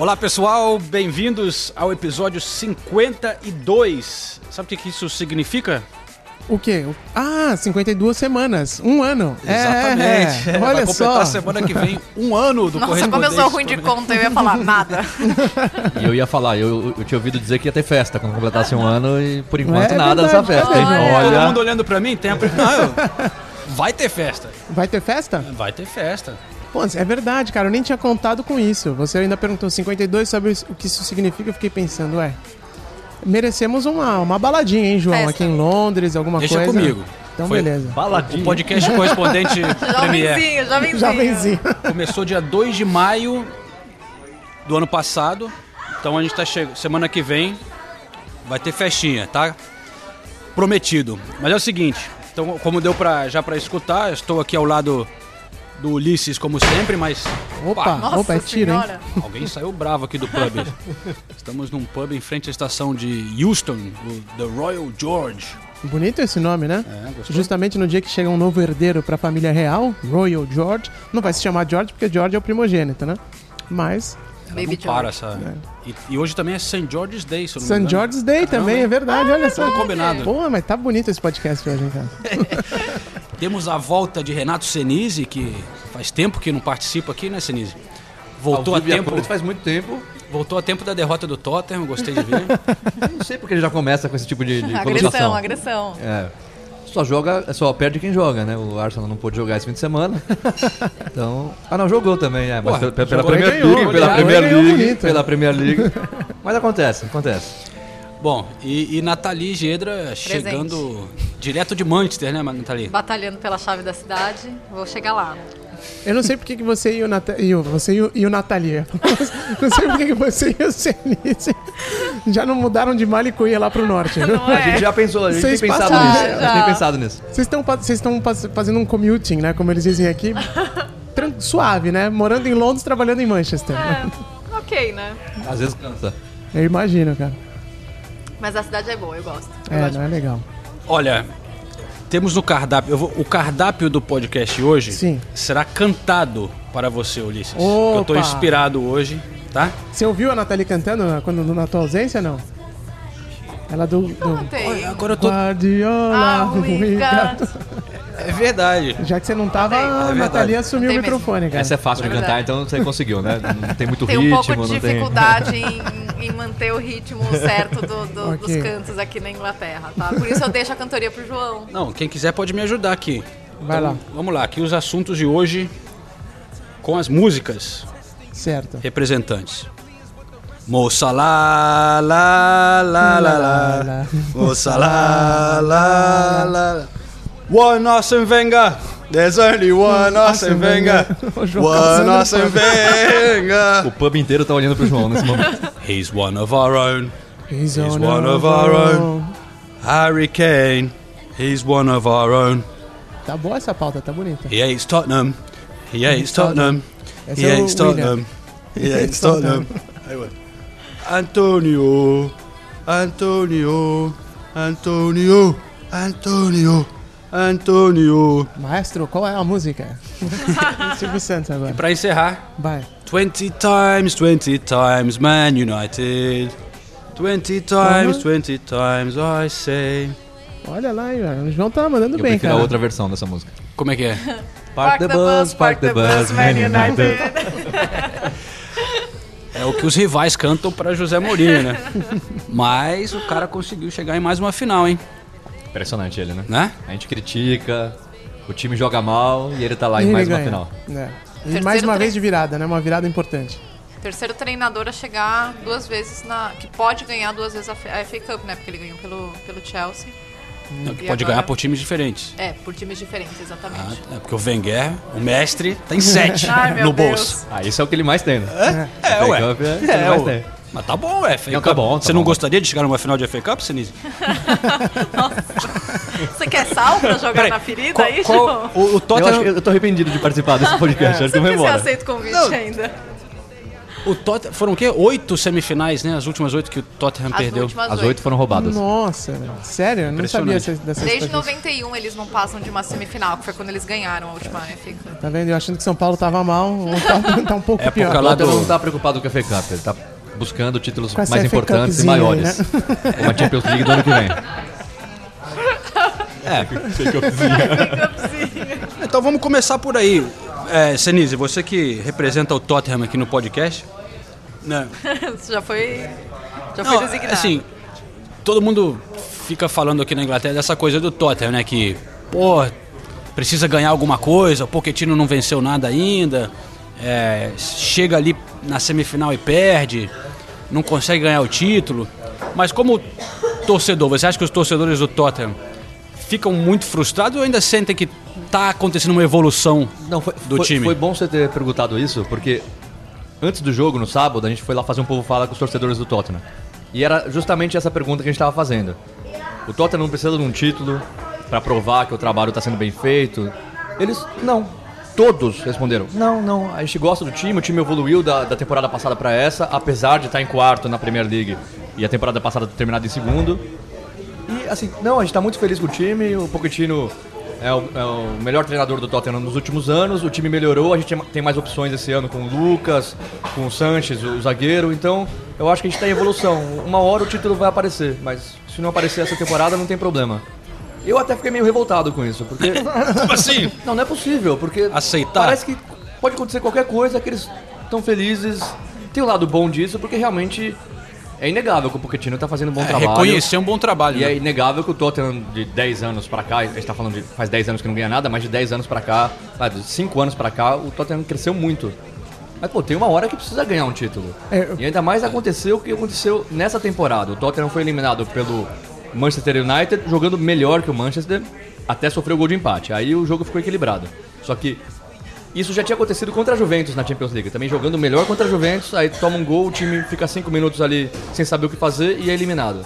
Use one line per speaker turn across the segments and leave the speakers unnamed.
Olá pessoal, bem-vindos ao episódio 52. Sabe o que isso significa?
O quê? Ah, 52 semanas. Um ano.
Exatamente.
É, é.
Vai
Olha
completar
só.
semana que vem um ano do
Nossa, como eu
correspondente.
sou ruim de conta, eu ia falar nada.
E eu ia falar, eu, eu tinha ouvido dizer que ia ter festa quando completasse um ano e por enquanto
É
nada
verdade,
dessa festa. hein?
olha.
Todo
Olha,
mundo olhando pra mim, tem a... Não, eu- Vai ter festa.
Vai ter festa?
Vai ter festa.
Pô, é verdade, cara. Eu nem tinha contado com isso. Você ainda perguntou 52, sabe o que isso significa? Eu fiquei pensando, ué. Merecemos uma, uma baladinha, hein, João?
Festa.
Aqui em Londres, alguma
Deixa
coisa.
comigo.
Então,
Foi-
beleza.
O
baladinho.
podcast correspondente Premier
Jovenzinho, jovenzinho.
Jovenzinho.
começou dia 2 de maio do ano passado. Então a gente tá chegando. Semana que vem vai ter festinha, tá? Prometido. Mas é o seguinte, então como deu pra, já pra escutar, eu estou aqui ao lado do Ulisses como sempre, mas
Opa,
Nossa
opa, é tiro, hein?
alguém saiu bravo aqui do pub. Estamos num pub em frente à estação de Houston, o The Royal George.
Bonito esse nome, né?
É, gostou?
Justamente no dia que chega um novo herdeiro pra família real, Royal George. Não vai se chamar George porque George é o primogênito, né? Mas
Ela
Baby
não para essa. E, e hoje também é St. George's Day, se eu não me
St. George's Day
Caramba,
também, é verdade, olha só.
Tudo combinado.
Pô, mas tá bonito esse podcast hoje, hein, cara?
Temos a volta de Renato Senise, que faz tempo que não participa aqui, né, Senise? Voltou a tempo,
cores faz muito tempo.
voltou a tempo da derrota do Tottenham, gostei de ver.
Não sei porque ele já começa com esse tipo de, de
Agressão, agressão.
É. Só joga, só perde quem joga, né? O Arsenal não pôde jogar esse fim de semana. Então. Ah, não, jogou também, é. Mas
Porra,
pela, pela Premier League, pela Premier League,
bonito.
pela Premier League. Mas acontece, acontece.
Bom, e, e Nathalie Gedra chegando direto de Manchester, né, Nathalie?
Batalhando pela chave da cidade, vou chegar lá.
Eu não sei porque que você e o, Nata e o, você e o, e o Natalia. não sei porque que você e o Cenice já não mudaram de Malicuia lá pro norte. viu?
Não
A gente
é?
já pensou, a gente
Vocês
tem pensado
passaram-
nisso.
Já,
A gente tem pensado nisso.
Vocês estão fazendo um commuting, né? Como eles dizem aqui. Suave, né? Morando em Londres, trabalhando em Manchester.
É, ok, né?
Às vezes cansa.
Eu imagino, cara.
Mas a cidade é boa, eu gosto. Eu
É,
gosto.
não é legal.
Olha, temos no cardápio, eu vou- o cardápio do podcast hoje
Sim.
será cantado para você, Ulisses. Eu tô
Opa!
inspirado hoje, tá?
Você ouviu a Nathalie cantando na- quando, na tua ausência, não? Ela do... do...
Tem.
Agora eu tô...
Guardiola,
Ah,
É verdade.
Já que você não tava,
É
a. Nathalie assumiu o
Tem
microfone, cara.
Essa é fácil de
É
cantar,
verdade.
então você conseguiu, né? Não tem muito
Tem um
ritmo,
pouco de
não tem.
dificuldade em, em manter o ritmo certo do- do-
Ok.
dos cantos aqui na Inglaterra, tá? Por isso eu deixo a cantoria pro João.
Não, quem quiser pode me ajudar aqui.
Vai lá.
Vamos lá, aqui os assuntos de hoje com as músicas
Certo.
representantes. Moça lá, lá, lá, lá, lá. Moça lá, lá, lá. One Arsene Wenger. There's only one Arsene Wenger. One Arsene. Wenger.
O pub inteiro tá olhando pro João nesse momento.
He's one of our own.
He's,
He's one of our own. Harry Kane. He's one of our own.
Tá boa essa pauta, tá bonita.
He hates Tottenham. He hates Tottenham. He hates Tottenham. He hates Tottenham. Aí. Antonio. Antonio. Antonio. Antonio. Antonio.
Maestro, qual é a música? Silvio Santos agora.
Pra encerrar,
Vai.
20 times, 20 times, Man United. 20 times,
Uhum.
20 times, I say.
Olha lá, o João tá mandando
Eu
bem, cara.
a outra versão dessa música.
Como é que é?
Park the bus, park the bus, Man United.
É o que os rivais cantam pra José Mourinho, né? Mas o cara conseguiu chegar em mais uma final, hein?
Impressionante ele, né?
Né?
A gente critica, o time joga mal e ele tá lá
E
em mais uma
ganha.
final.
É. E mais uma
tre-
vez de virada, né? Uma virada importante.
Terceiro treinador a chegar duas vezes na. que pode ganhar duas vezes a FA Cup, né? Porque ele ganhou pelo, pelo Chelsea.
Não, que
E
pode
agora?
ganhar por times diferentes.
É, por times diferentes, exatamente.
Ah, é porque o Wenger, o mestre, tem sete
Ai,
no
Deus.
bolso.
Ah, isso é o que ele mais tem, né?
É,
FA
ué.
Cup é o que
É, Mas tá bom, é. FA
Não, tá bom, tá
Você não
bom.
gostaria de chegar numa final de FA Cup, Sinise?
Você quer sal pra jogar
Peraí,
na ferida
qual-
aí,
qual-
João?
o, o
Eu,
Tottenham,
que eu tô arrependido de participar desse podcast, acho que eu vou
que você
embora.
aceita o convite
Não.
ainda?
o Tottenham, foram o quê? Oito semifinais, né? As últimas oito que o Tottenham
As
perdeu.
últimas
As
oito.
oito foram roubadas.
Nossa, sério? Eu não sabia dessa
Desde
estatística.
91 eles não passam de uma semifinal, que foi quando eles ganharam a última FA Cup.
Tá vendo? Eu achando que São Paulo tava mal, tá, tá um pouco
Época
pior.
O
lá
Tottenham
do-
não tá preocupado com a FA Cup, ele tá buscando títulos mais importantes e
Cupzinha
maiores.
né?
Como a Champions League do ano que vem.
Então vamos começar por aí. É, Senise, você que representa o Tottenham aqui no podcast. Né?
Isso já foi, já
Não,
foi designado.
assim, todo mundo fica falando aqui na Inglaterra dessa coisa do Tottenham, né? Que, pô, precisa ganhar alguma coisa, o Pochettino não venceu nada ainda, é, chega ali na semifinal e perde, não consegue ganhar o título. Mas como torcedor, você acha que os torcedores do Tottenham ficam muito frustrados ou ainda sentem que tá acontecendo uma evolução
Não, foi,
do
foi,
time?
foi bom você ter perguntado isso, porque antes do jogo, no sábado, a gente foi lá fazer um povo fala com os torcedores do Tottenham. E era justamente essa pergunta que a gente estava fazendo. O Tottenham não precisa de um título para provar que o trabalho está sendo bem feito. Eles, não. Todos responderam: não, não, a gente gosta do time, o time evoluiu da, da temporada passada para essa, apesar de estar em quarto na Premier League e a temporada passada ter terminado em segundo. E assim, não, a gente tá muito feliz com o time, o Pochettino é o, é o melhor treinador do Tottenham nos últimos anos, o time melhorou, a gente tem- mais opções esse ano com o Lucas, com o Sanches, o zagueiro, então eu acho que a gente tá em evolução. Uma hora o título vai aparecer, mas se não aparecer essa temporada não tem problema. Eu até fiquei meio revoltado com isso, porque
Como assim?
não, não é possível, porque
Aceitar?
parece que pode acontecer qualquer coisa, que eles estão felizes. Tem o lado bom disso, porque realmente é inegável que o Pochettino tá fazendo um bom
É,
trabalho.
reconhecer um bom trabalho.
E
né?
é inegável que o Tottenham de 10 anos pra cá, a gente tá falando de faz 10 anos que não ganha nada, mas de 10 anos pra cá, de 5 anos pra cá, o Tottenham cresceu muito. Mas pô, tem uma hora que precisa ganhar um título.
É, eu-
E ainda mais aconteceu o que aconteceu nessa temporada. O Tottenham foi eliminado pelo Manchester United, jogando melhor que o Manchester, até sofreu o gol de empate. Aí o jogo ficou equilibrado. Só que isso já tinha acontecido contra a Juventus na Champions League. Também jogando melhor contra a Juventus, aí toma um gol, o time fica 5 minutos ali sem saber o que fazer e é eliminado.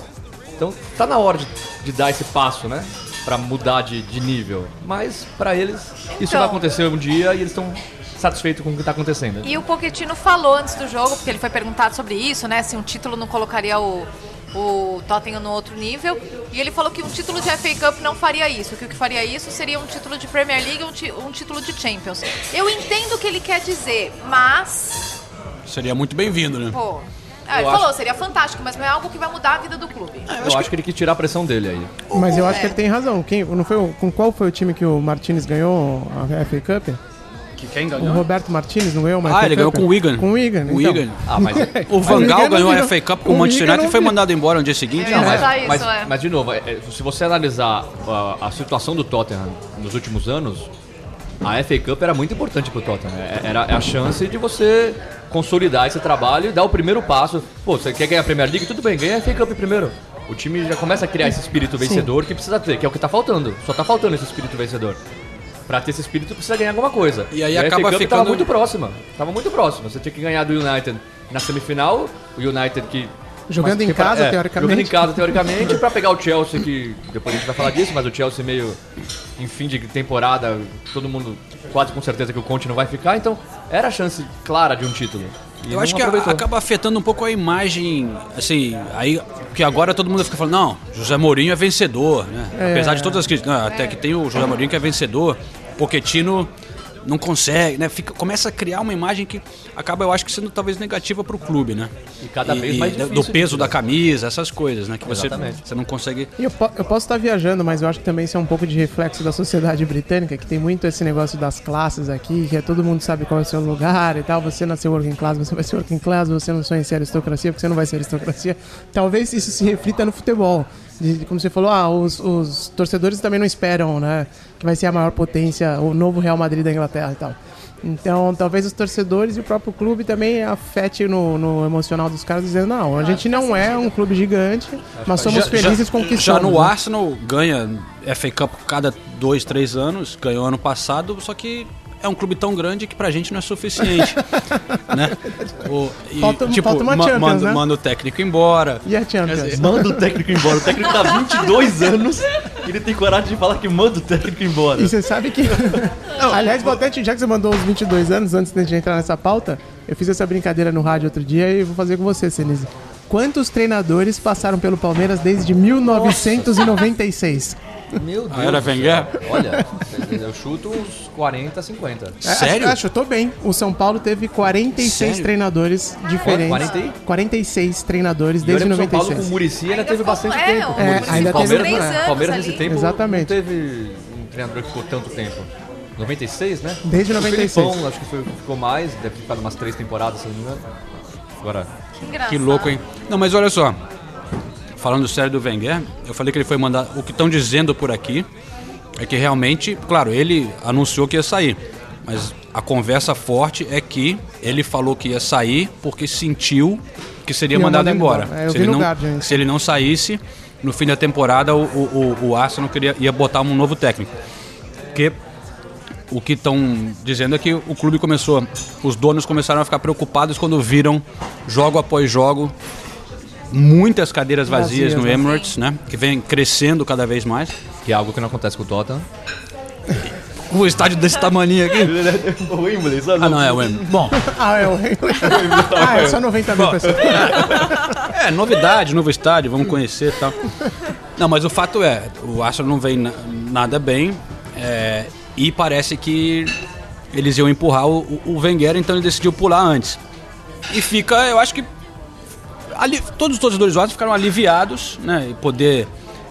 Então tá na hora de, de dar esse passo, né? Pra mudar de, de nível. Mas pra eles, isso
Então-
vai acontecer um dia e eles estão satisfeitos com o que tá acontecendo.
E o Pochettino falou antes do jogo, porque ele foi perguntado sobre isso, né? Se um título não colocaria o, o Tottenham no outro nível. E ele falou que um título de FA Cup não faria isso. Que o que faria isso seria um título de Premier League e um, um título de Champions. Eu entendo o que ele quer dizer, mas.
Seria muito bem-vindo, né?
Pô. Ah, ele
Eu
falou,
acho-
seria fantástico, mas não é algo que vai mudar a vida do clube.
Eu acho, que... ele quis tirar a pressão dele aí.
Mas eu acho
É.
que ele tem razão. Quem, não foi, com qual foi o time que o Martinez ganhou a FA Cup?
Que quem
O
ganhou?
Roberto Martinez não ganhou uma
Ah,
FA
ele ganhou com o Wigan.
Com o Wigan,
O
então.
Wigan.
Ah, mas,
O Van Gaal ganhou a FA Cup com
o
o Manchester
Wigan
United e foi mandado embora no dia seguinte.
É,
Não,
mas-
mas-
é.
mas, de novo, é, é, se você analisar a, a situação do Tottenham nos últimos anos, a FA Cup era muito importante pro Tottenham. É- Era a chance de você consolidar esse trabalho e dar o primeiro passo. Pô, você quer ganhar a Premier League? Tudo bem, ganha a FA Cup primeiro. O time já começa a criar esse espírito vencedor que precisa ter, que é o que tá faltando. Só tá faltando esse espírito vencedor. Pra ter esse espírito precisa ganhar alguma coisa.
E aí
a
acaba ficando-
tava muito próxima. Tava muito próxima. Você tinha que ganhar do United na semifinal, o United que
Jogando
mas
em casa,
é,
teoricamente.
Jogando em casa, teoricamente, pra pegar o Chelsea, que depois a gente vai falar disso, mas o Chelsea meio em fim de temporada, todo mundo quase com certeza que o Conte não vai ficar, então era a chance clara de um título.
Eu acho que
aproveitou.
acaba afetando um pouco a imagem, assim, aí que agora todo mundo fica falando, não, José Mourinho é vencedor, né?
É.
Apesar de todas as críticas, até que tem o José Mourinho que é vencedor, Pochettino não consegue, né? Fica, começa a criar uma imagem que acaba, eu acho que sendo talvez negativa pro clube, né?
E cada vez mais
do-
difícil
do peso da camisa, essas coisas, né? Que você,
Exatamente.
você não consegue
E eu, po- eu posso estar viajando, mas eu acho que também isso é um pouco de reflexo da sociedade britânica, que tem muito esse negócio das classes aqui, que é todo mundo sabe qual é o seu lugar e tal. Você nasceu working class, você vai ser working class, você não sonha em ser aristocracia, porque você não vai ser aristocracia. Talvez isso se reflita no futebol. De- como você falou, ah, os, os torcedores também não esperam, né? Que vai ser a maior potência, o novo Real Madrid da Inglaterra e tal. Então, talvez os torcedores e o próprio clube também afete no, no emocional dos caras, dizendo: não, a gente não é um clube gigante, mas somos
Já-
felizes
já,
com o que
Já no
né?
Arsenal ganha FA Cup cada dois, três anos, ganhou ano passado, só que é um clube tão grande que pra gente não é suficiente. né? O, e,
Falta-
tipo,
falta uma
ma-
Champions,
manda,
né?
manda o técnico embora.
E a Champions?
Manda o técnico embora. O técnico tá 22 anos e ele tem coragem de falar que manda o técnico embora.
E você sabe que. Aliás, vou até te- já que você mandou os 22 anos antes de entrar nessa pauta, eu fiz essa brincadeira no rádio outro dia e vou fazer com você, Senise. Quantos treinadores passaram pelo Palmeiras desde 1996?
Meu Deus.
Ah, era
do céu.
Wenger?
Olha, eu chuto uns 40, 50.
Sério?
É, Acho, acho, eu tô bem. O São Paulo teve 46
Sério?
treinadores diferentes.
40 e?
46 treinadores
E
desde
olha que o São Paulo com o
96.
Murici ainda teve bastante
é,
tempo.
o
o
É,
Muricy.
ainda teve-
Palmeiras,
anos
Palmeiras
ali.
nesse tempo
Exatamente.
não teve um treinador que ficou tanto tempo. 96, né?
Desde
O
96.
Felipão, acho que foi, ficou mais, deve ter ficado umas três temporadas, se não me engano. Agora,
Que engraçado.
Que louco, hein? Não, mas olha só. Falando sério do Wenger, eu falei que ele foi mandar. O que estão dizendo por aqui é que realmente, claro, ele anunciou que ia sair. Mas a conversa forte é que ele falou que ia sair porque sentiu que seria
Ia
mandado embora.
embora. É,
se, ele não,
Guardian
se ele não saísse, no fim da temporada o, o, o, o Arsenal queria, ia botar um novo técnico. Porque o que estão dizendo é que o clube começou, os donos começaram a ficar preocupados quando viram jogo após jogo muitas cadeiras vazias,
Vazias,
no
né?
Emirates, né? Que vem crescendo cada vez mais.
que é algo que não acontece com o Tottenham.
O estádio desse tamanho aqui.
o Wembley, sabe?
Ah, não, é o Wembley. Bom,
Ah, é o Ah, é só 90 mil pessoas.
é novidade, novo estádio, vamos conhecer e tal. Não, mas o fato é, o Arsenal não vem na- nada bem é, e parece que eles iam empurrar o, o- o Wenger, então ele decidiu pular antes. E fica, eu acho que ali, todos os torcedores do Arsenal ficaram aliviados, né, e poder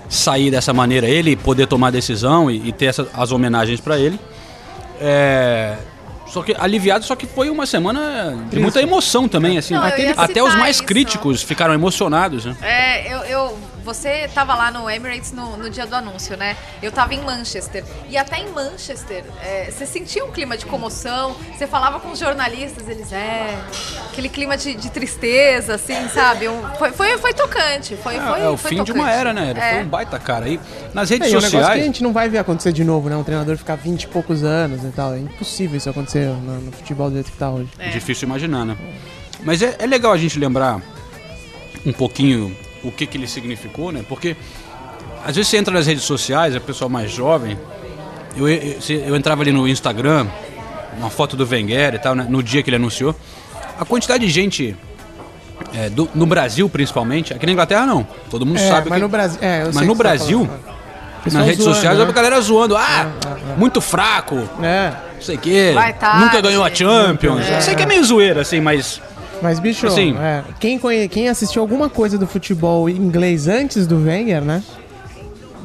sair dessa maneira, ele poder tomar a decisão e, e ter essa- as homenagens para ele. É, só que aliviado, só que foi uma semana de muita emoção também, assim.
Não,
Até os mais
isso.
críticos ficaram emocionados, né?
É, eu, eu- você tava lá no Emirates no, no dia do anúncio, né? Eu tava em Manchester. E até em Manchester, é, você sentia um clima de comoção, você falava com os jornalistas, eles, é. Aquele clima de, de tristeza, assim, sabe? Um- foi, foi, foi tocante. Foi, foi,
é o
foi
fim de
tocante.
uma era, né?
É.
Foi um baita cara. E nas
É,
redes
e é um negócio que a
sociais.
gente não vai ver acontecer de novo, né? Um treinador ficar 20 e poucos anos e tal. É impossível isso acontecer no, no futebol do jeito que tá hoje.
É.
Difícil imaginar, né? Mas é, é legal a gente lembrar um pouquinho o que, que ele significou, né? Porque às vezes você entra nas redes sociais, é pessoal mais jovem. Eu, eu, eu entrava ali no Instagram, uma foto do Wenger e tal, né? no dia que ele anunciou. A quantidade de gente, é, do- no Brasil principalmente, aqui na Inglaterra não. Todo mundo
É,
sabe
mas
que.
no Brasil. É,
Mas no
tá
Brasil,
falando.
nas redes
zoando,
sociais,
né?
a galera zoando. Ah, muito fraco,
É.
não sei o quê.
Vai tarde.
Nunca ganhou a Champions. Eu sei que é meio zoeira, assim, mas.
Mas, bicho,
Assim.
é, quem, conhe- quem assistiu alguma coisa do futebol inglês antes do Wenger, né?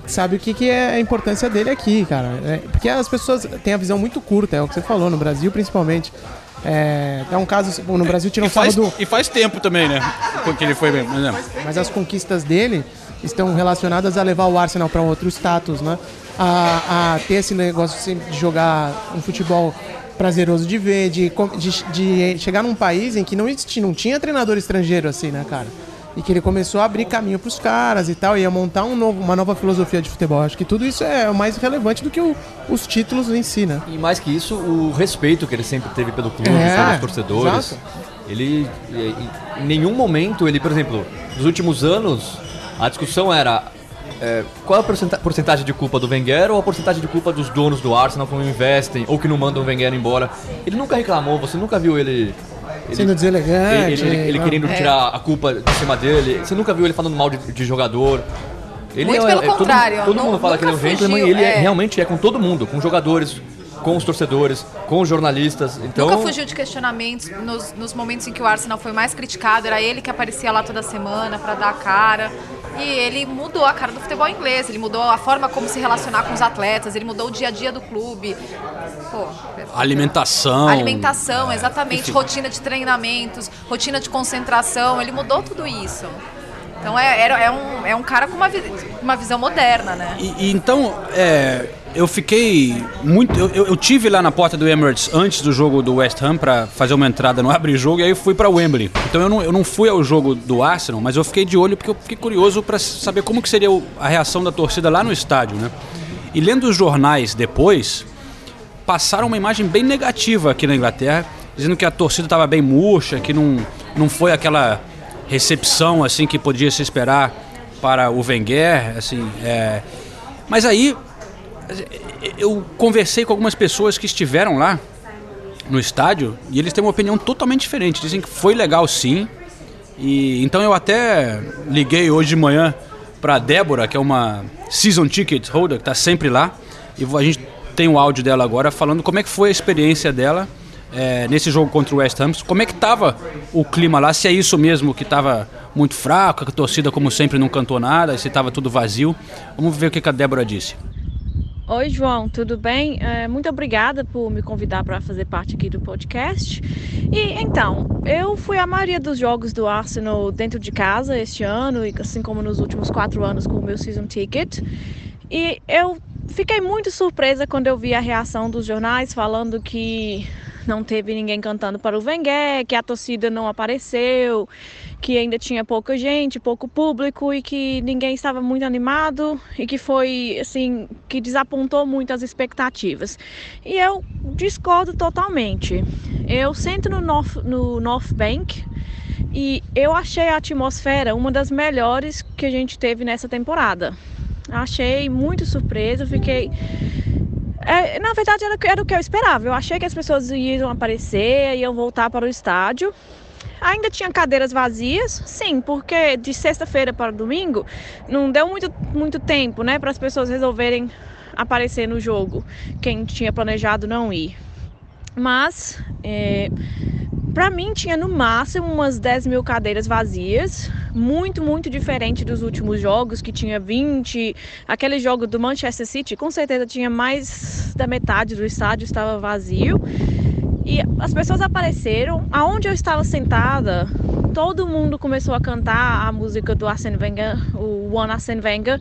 Sabe o que, que é a importância dele aqui, cara. É, porque as pessoas têm a visão muito curta, é o que você falou, no Brasil principalmente. É, é um caso. Bom, no Brasil tiram
faz,
sábado.
e faz tempo também, né? Que ele foi bem. Mas, é.
Mas as conquistas dele estão relacionadas a levar o Arsenal para outro status, né? A, a ter esse negócio de jogar um futebol prazeroso de ver, de, de, de chegar num país em que não existia, não tinha treinador estrangeiro assim, né, cara? E que ele começou a abrir caminho pros caras e tal, ia montar um novo, uma nova filosofia de futebol. Acho que tudo isso é mais relevante do que o- os títulos em si, né?
E mais que isso, o respeito que ele sempre teve pelo clube,
É,
pelos torcedores.
exato.
Ele, e- e- em nenhum momento, ele, por exemplo, nos últimos anos, a discussão era é, qual é a porcenta- porcentagem de culpa do Wenger ou a porcentagem de culpa dos donos do Arsenal que não investem ou que não mandam o Wenger embora. Ele nunca reclamou, você nunca viu ele... ele-
Sendo deselegante.
ele, ele- ele
não.
querendo tirar a culpa de cima dele. Você nunca viu ele falando mal de, de jogador. Ele
Muito
é-
pelo
é- todo-
contrário,
Todo,
nu-
mundo fala que ele é um gentleman e ele é-
é.
realmente é com todo mundo, com jogadores, com os torcedores, com os jornalistas. Então,
Nunca fugiu de questionamentos nos, nos momentos em que o Arsenal foi mais criticado. Era ele que aparecia lá toda semana pra dar a cara. E ele mudou a cara do futebol inglês. Ele mudou a forma como se relacionar com os atletas. Ele mudou o dia a dia do clube. Pô,
Alimentação.
alimentação, exatamente.
enfim.
Rotina de treinamentos, rotina de concentração. Ele mudou tudo isso. Então é, era- é um, é um cara com uma, uma visão moderna, né?
E, e então, é, eu fiquei muito. Eu, eu, eu tive lá na porta do Emirates antes do jogo do West Ham para fazer uma entrada no abre-jogo e aí fui para Wembley. Então eu não, eu não fui ao jogo do Arsenal, mas eu fiquei de olho porque eu fiquei curioso para saber como que seria a reação da torcida lá no estádio, né? E lendo os jornais depois, passaram uma imagem bem negativa aqui na Inglaterra, dizendo que a torcida estava bem murcha, que não, não foi aquela recepção assim que podia se esperar para o Wenger, assim, é... mas aí eu conversei com algumas pessoas que estiveram lá no estádio e eles têm uma opinião totalmente diferente. Dizem que foi legal sim. E então eu até liguei hoje de manhã para Débora, que é uma season ticket holder que está sempre lá, e a gente tem o áudio dela agora falando como é que foi a experiência dela é, nesse jogo contra o West Ham. Como é que estava o clima lá? Se é isso mesmo que estava muito fraco, a torcida como sempre não cantou nada, se estava tudo vazio. Vamos ver o que a Débora disse.
Oi, João, tudo bem? É, muito obrigada por me convidar para fazer parte aqui do podcast. E então, eu fui a maioria dos jogos do Arsenal dentro de casa este ano, assim como nos últimos quatro anos com o meu season ticket. E eu fiquei muito surpresa quando eu vi a reação dos jornais falando que não teve ninguém cantando para o Wenger, que a torcida não apareceu, que ainda tinha pouca gente, pouco público e que ninguém estava muito animado e que foi assim, que desapontou muito as expectativas. E eu discordo totalmente. Eu sento no North, no North Bank e eu achei a atmosfera uma das melhores que a gente teve nessa temporada. Achei muito surpresa, fiquei. É, na verdade, era, era o que eu esperava. Eu achei que as pessoas iam aparecer, iam voltar para o estádio. Ainda tinha cadeiras vazias, sim, porque de sexta-feira para domingo não deu muito, muito tempo, né, para as pessoas resolverem aparecer no jogo. Quem tinha planejado não ir. Mas, é, para mim, tinha no máximo umas 10 mil cadeiras vazias muito, muito diferente dos últimos jogos, que tinha 20. Aquele jogo do Manchester City, com certeza tinha mais da metade do estádio estava vazio. E as pessoas apareceram. Aonde eu estava sentada, todo mundo começou a cantar a música do Arsene Wenger, o One Arsene Wenger,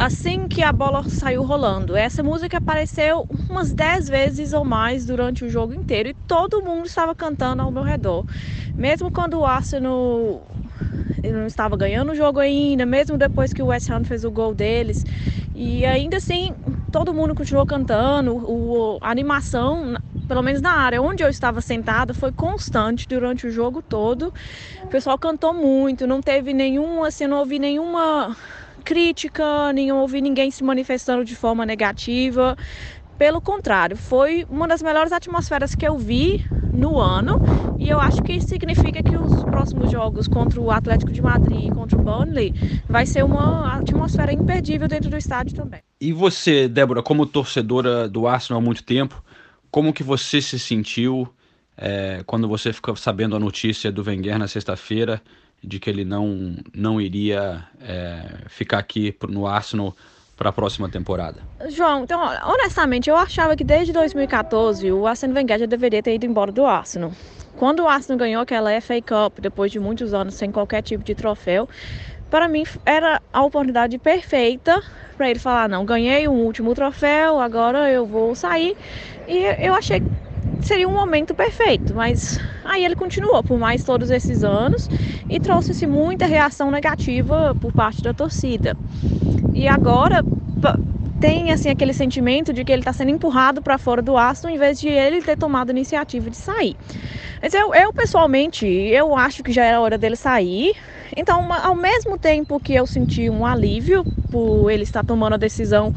assim que a bola saiu rolando. Essa música apareceu umas 10 vezes ou mais durante o jogo inteiro e todo mundo estava cantando ao meu redor. Mesmo quando o Arsenal não estava ganhando o jogo ainda, mesmo depois que o West Ham fez o gol deles. E ainda assim, todo mundo continuou cantando. O, a animação, pelo menos na área onde eu estava sentada, foi constante durante o jogo todo. O pessoal cantou muito, não teve nenhum, assim, não ouvi nenhuma crítica, nem ouvi ninguém se manifestando de forma negativa. Pelo contrário, foi uma das melhores atmosferas que eu vi no ano e eu acho que isso significa que os próximos jogos contra o Atlético de Madrid e contra o Burnley vai ser uma atmosfera imperdível dentro do estádio também.
E você, Débora, como torcedora do Arsenal há muito tempo, como que você se sentiu é, quando você ficou sabendo a notícia do Wenger na sexta-feira de que ele não, não iria é, ficar aqui no Arsenal para a próxima temporada?
João, então, honestamente, eu achava que desde 2014 o Arsene Wenger já deveria ter ido embora do Arsenal. Quando o Arsenal ganhou aquela FA Cup, depois de muitos anos sem qualquer tipo de troféu, para mim era a oportunidade perfeita para ele falar: não, ganhei um último troféu, agora eu vou sair. E eu achei que seria um momento perfeito, mas aí ele continuou por mais todos esses anos e trouxe-se muita reação negativa por parte da torcida. E agora tem assim aquele sentimento de que ele está sendo empurrado para fora do Aston em vez de ele ter tomado a iniciativa de sair. Mas eu, eu pessoalmente, eu acho que já era hora dele sair. Então, ao mesmo tempo que eu senti um alívio por ele estar tomando a decisão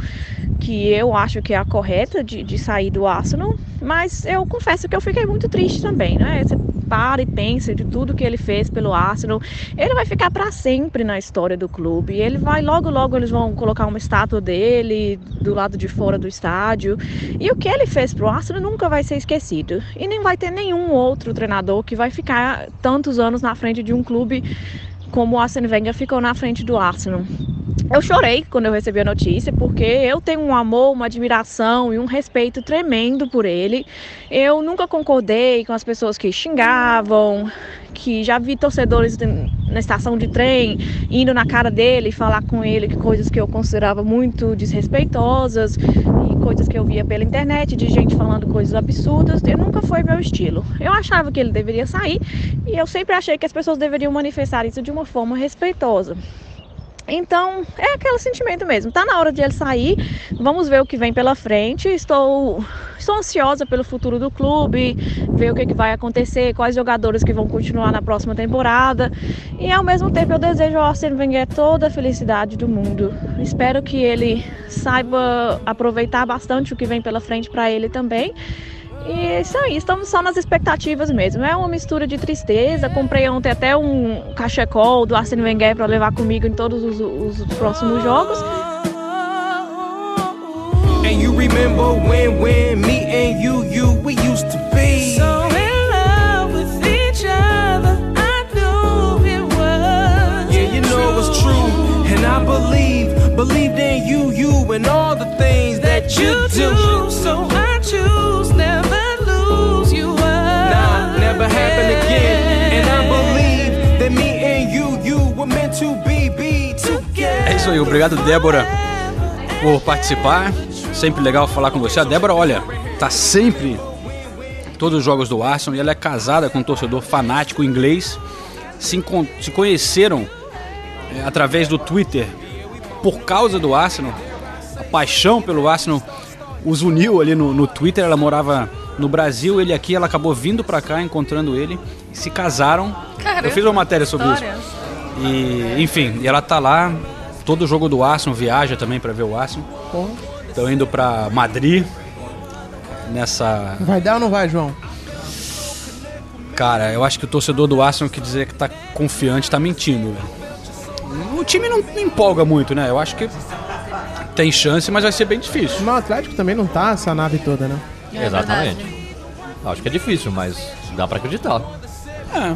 que eu acho que é a correta de, de sair do Arsenal, mas eu confesso que eu fiquei muito triste também, né? Você para e pensa de tudo que ele fez pelo Arsenal, ele vai ficar para sempre na história do clube. Ele vai logo logo eles vão colocar uma estátua dele do lado de fora do estádio. E o que ele fez pro Arsenal nunca vai ser esquecido. E nem vai ter nenhum outro treinador que vai ficar tantos anos na frente de um clube como o Arsene Wenger ficou na frente do Arsenal. Eu chorei quando eu recebi a notícia, porque eu tenho um amor, uma admiração e um respeito tremendo por ele. Eu nunca concordei com as pessoas que xingavam, que já vi torcedores na estação de trem, indo na cara dele falar com ele coisas que eu considerava muito desrespeitosas e coisas que eu via pela internet de gente falando coisas absurdas. E nunca foi meu estilo. Eu achava que ele deveria sair e eu sempre achei que as pessoas deveriam manifestar isso de uma forma respeitosa. Então, é aquele sentimento mesmo. Tá na hora de ele sair. Vamos ver o que vem pela frente. Estou, estou ansiosa pelo futuro do clube, ver o que, que vai acontecer, quais jogadores que vão continuar na próxima temporada. E ao mesmo tempo eu desejo ao Arsene Wenger toda a felicidade do mundo. Espero que ele saiba aproveitar bastante o que vem pela frente para ele também. E é isso aí, estamos só nas expectativas mesmo. É uma mistura de tristeza. Comprei ontem até um cachecol do Arsene Wenger para levar comigo em todos os, os próximos jogos.
And you remember when, when me and you, you, we used to be so in love with each other. I knew it was. Yeah, you know it was true, and I believe, believed in you, you, and all the things that you do. So
É isso aí, obrigado Débora por participar. Sempre legal falar com você. A Débora, olha, tá sempre em todos os jogos do Arsenal e ela é casada com um torcedor fanático inglês. Se, se conheceram é, através do Twitter por causa do Arsenal. A paixão pelo Arsenal os uniu ali no, no Twitter. Ela morava no Brasil, ele aqui, ela acabou vindo pra cá, encontrando ele se casaram.
Caramba,
Eu fiz uma matéria sobre
história.
isso. E, enfim, e ela tá lá, todo jogo do Arsenal, viaja também pra ver o Arsenal. Estão indo pra Madrid nessa.
Vai dar ou não vai, João?
Cara, eu acho que o torcedor do Arsenal que dizer que tá confiante tá mentindo. O time não empolga muito, né? Eu acho que tem chance, mas vai ser bem difícil.
Mas o Atlético também não tá essa nave toda, né?
É
Exatamente. Acho que é difícil, mas dá pra acreditar.
É,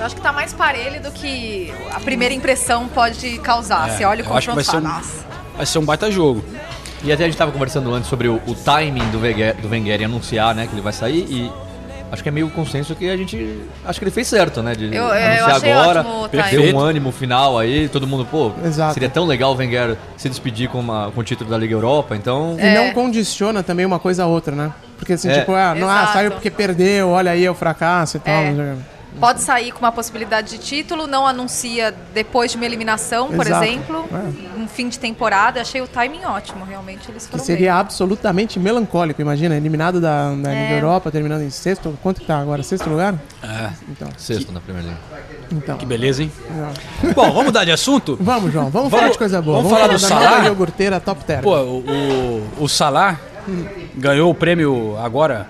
Eu acho que tá mais parelho do que a primeira impressão pode causar.
É,
Você olha o
eu
confronto e
vai
fala,
ser um-
nossa.
vai ser um baita jogo.
E até a gente tava conversando antes sobre o, o timing do Wenger, do Wenger em anunciar, né, que ele vai sair e acho que é meio consenso que a gente acho que ele fez certo, né, de
Eu- eu
anunciar
achei
agora, deu
timing.
um ânimo final aí, todo mundo, pô,
Exato.
seria tão legal o Wenger se despedir com, uma- com o título da Liga Europa, então
E não condiciona também uma coisa a outra, né? Porque assim,
É.
tipo, ah, não, ah, saiu porque perdeu, olha aí é o fracasso e tal.
É. Pode sair com uma possibilidade de título, não anuncia depois de uma eliminação, por
Exato.
exemplo, um fim de temporada. Achei o timing ótimo, realmente eles
Que
foram
seria
bem.
absolutamente melancólico, imagina, eliminado da, da
É.
Liga Europa, terminando em sexto. Quanto que tá agora? Sexto lugar?
É,
Então.
sexto na Primeira Liga.
então.
que beleza, hein?
Não.
Bom, vamos mudar de assunto?
Vamos, João, vamos,
Vamos-
falar de coisa boa.
vamos falar do
da
Salah?
nova iogurteira top term.
Pô, o, o, o Salah ganhou o prêmio agora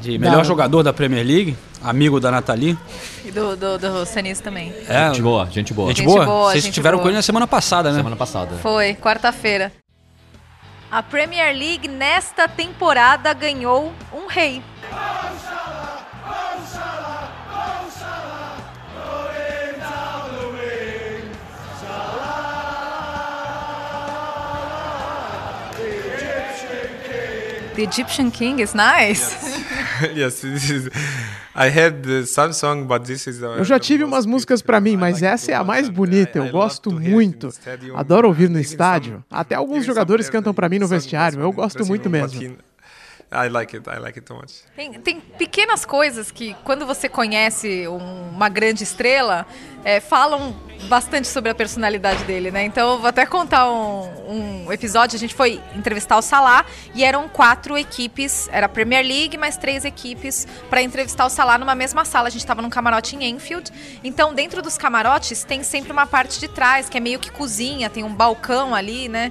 de melhor
Da-
jogador da Premier League, amigo da Nathalie.
E do, do, do Senis também.
É,
Gente boa, gente boa.
Gente,
Gente
boa?
boa,
Vocês
gente
tiveram
boa.
com ele na semana passada, né?
Semana passada.
Foi, quarta-feira. A Premier League nesta temporada ganhou um rei. The Egyptian King is nice.
yes, this is. I had the some song, but this is. The,
Eu já tive umas músicas pra mim, mas essa é a mais bonita. Eu gosto muito. Adoro ouvir no estádio. Até alguns jogadores cantam pra mim no vestiário. Eu gosto muito mesmo.
I like it. I like it too much.
Tem, tem pequenas coisas que, quando você conhece um- uma grande estrela, é, falam bastante sobre a personalidade dele, né? Então, eu vou até contar um, um episódio. A gente foi entrevistar o Salah e eram quatro equipes, era a Premier League, mais três equipes, para entrevistar o Salah numa mesma sala. A gente estava num camarote em Enfield. Então, dentro dos camarotes, tem sempre uma parte de trás, que é meio que cozinha, tem um balcão ali, né?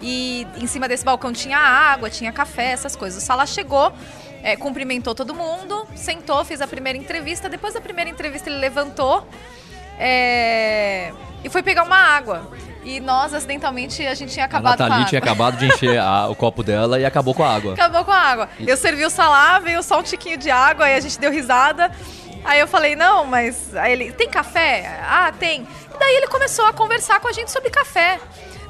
E em cima desse balcão tinha água, tinha café, essas coisas. O Salah chegou, é, cumprimentou todo mundo, sentou, fez a primeira entrevista. Depois da primeira entrevista, ele levantou é, e foi pegar uma água. E nós, acidentalmente, a gente tinha acabado com a
Nathalie tinha acabado de encher a- o copo dela e acabou com a água.
Acabou com a água. Eu servi o Salah, veio só um tiquinho de água, aí a gente deu risada. Aí eu falei, não, mas. Aí ele, tem café? Ah, tem. E daí ele começou a conversar com a gente sobre café.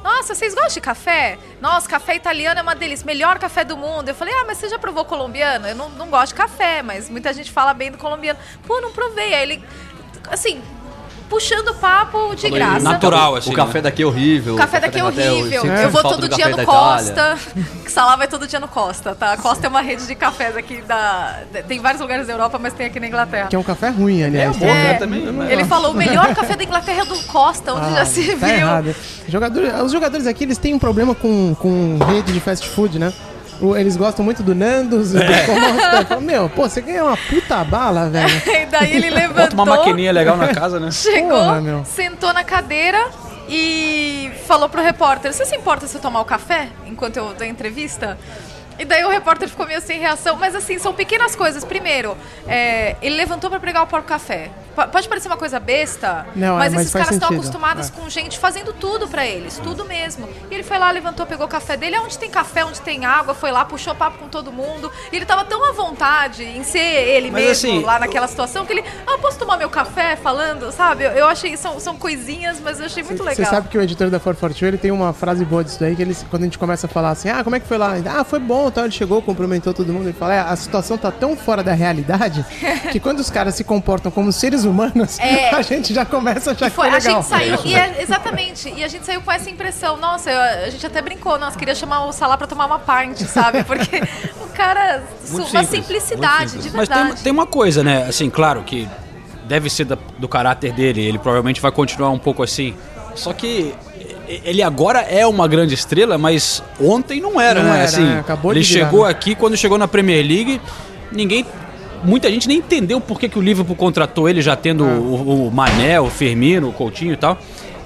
Nossa, vocês gostam de café? Nossa, café italiano é uma delícia, melhor café do mundo. Eu falei, ah, mas você já provou colombiano? Eu não, não gosto de café, mas muita gente fala bem do colombiano. Pô, não provei. Aí ele, assim, puxando papo de graça.
Natural, assim.
O café daqui é horrível.
O café daqui é horrível.
sinto
Eu vou todo
do
dia no. Costa. Que Salah vai todo dia no Costa, tá? Costa é uma rede de cafés aqui da. Tem vários lugares da Europa, mas tem aqui na Inglaterra.
Que é um café ruim, aliás.
bom,
É,
né? Também, né?
ele falou: o melhor café da Inglaterra é do Costa, onde já se
tá
viu.
errado. Jogadores, os jogadores aqui, eles têm um problema com, com rede de fast food, né? Eles gostam muito do Nandos, do
É.
Costa. Fala, Meu, pô, você ganha uma puta bala, velho.
E daí ele
Bota
levantou.
uma maquininha legal na casa, né?
Chegou,
Porra, meu.
sentou na cadeira e falou pro repórter: Você se importa se eu tomar o café enquanto eu dou a entrevista? E daí o repórter ficou meio sem reação, mas assim, são pequenas coisas. Primeiro, é, ele levantou pra pegar o próprio café. Pode parecer uma coisa besta,
Não, é,
mas,
mas
esses caras estão acostumados
É.
com gente fazendo tudo pra eles, tudo mesmo. E ele foi lá, levantou, pegou o café dele, onde tem café, onde tem água, foi lá, puxou papo com todo mundo. E ele tava tão à vontade em ser ele
Mas,
mesmo
assim,
lá naquela situação que ele, ah, posso tomar meu café falando, sabe? Eu, eu achei, são, são coisinhas, mas eu achei muito
Você
legal.
sabe que o editor da 442 ele tem uma frase boa disso daí, que ele, quando a gente começa a falar assim, ah, como é que foi lá? Ah, foi bom, então ele chegou, cumprimentou todo mundo. Ele fala, é, a situação tá tão fora da realidade que quando os caras se comportam como seres humanos,
É.
a gente já começa a achar que
Foi,
foi
a
legal.
gente saiu, e é- exatamente, e a gente saiu com essa impressão. Nossa, eu- a gente até brincou, nossa, queria chamar o Salah pra tomar uma pint, sabe? Porque o cara,
Muito
uma
simples,
simplicidade, de
Mas
verdade.
tem, tem uma coisa, né? Assim, claro que deve ser da- do caráter dele, ele provavelmente vai continuar um pouco assim. Só que ele agora é uma grande estrela, mas ontem não era,
Não
né?
era,
assim?
Acabou de
ele
virar,
chegou
né?
aqui, quando chegou na Premier League, ninguém. Muita gente nem entendeu por que, que o Liverpool contratou ele já tendo
Ah.
o, o Mané, o Firmino, o Coutinho e tal.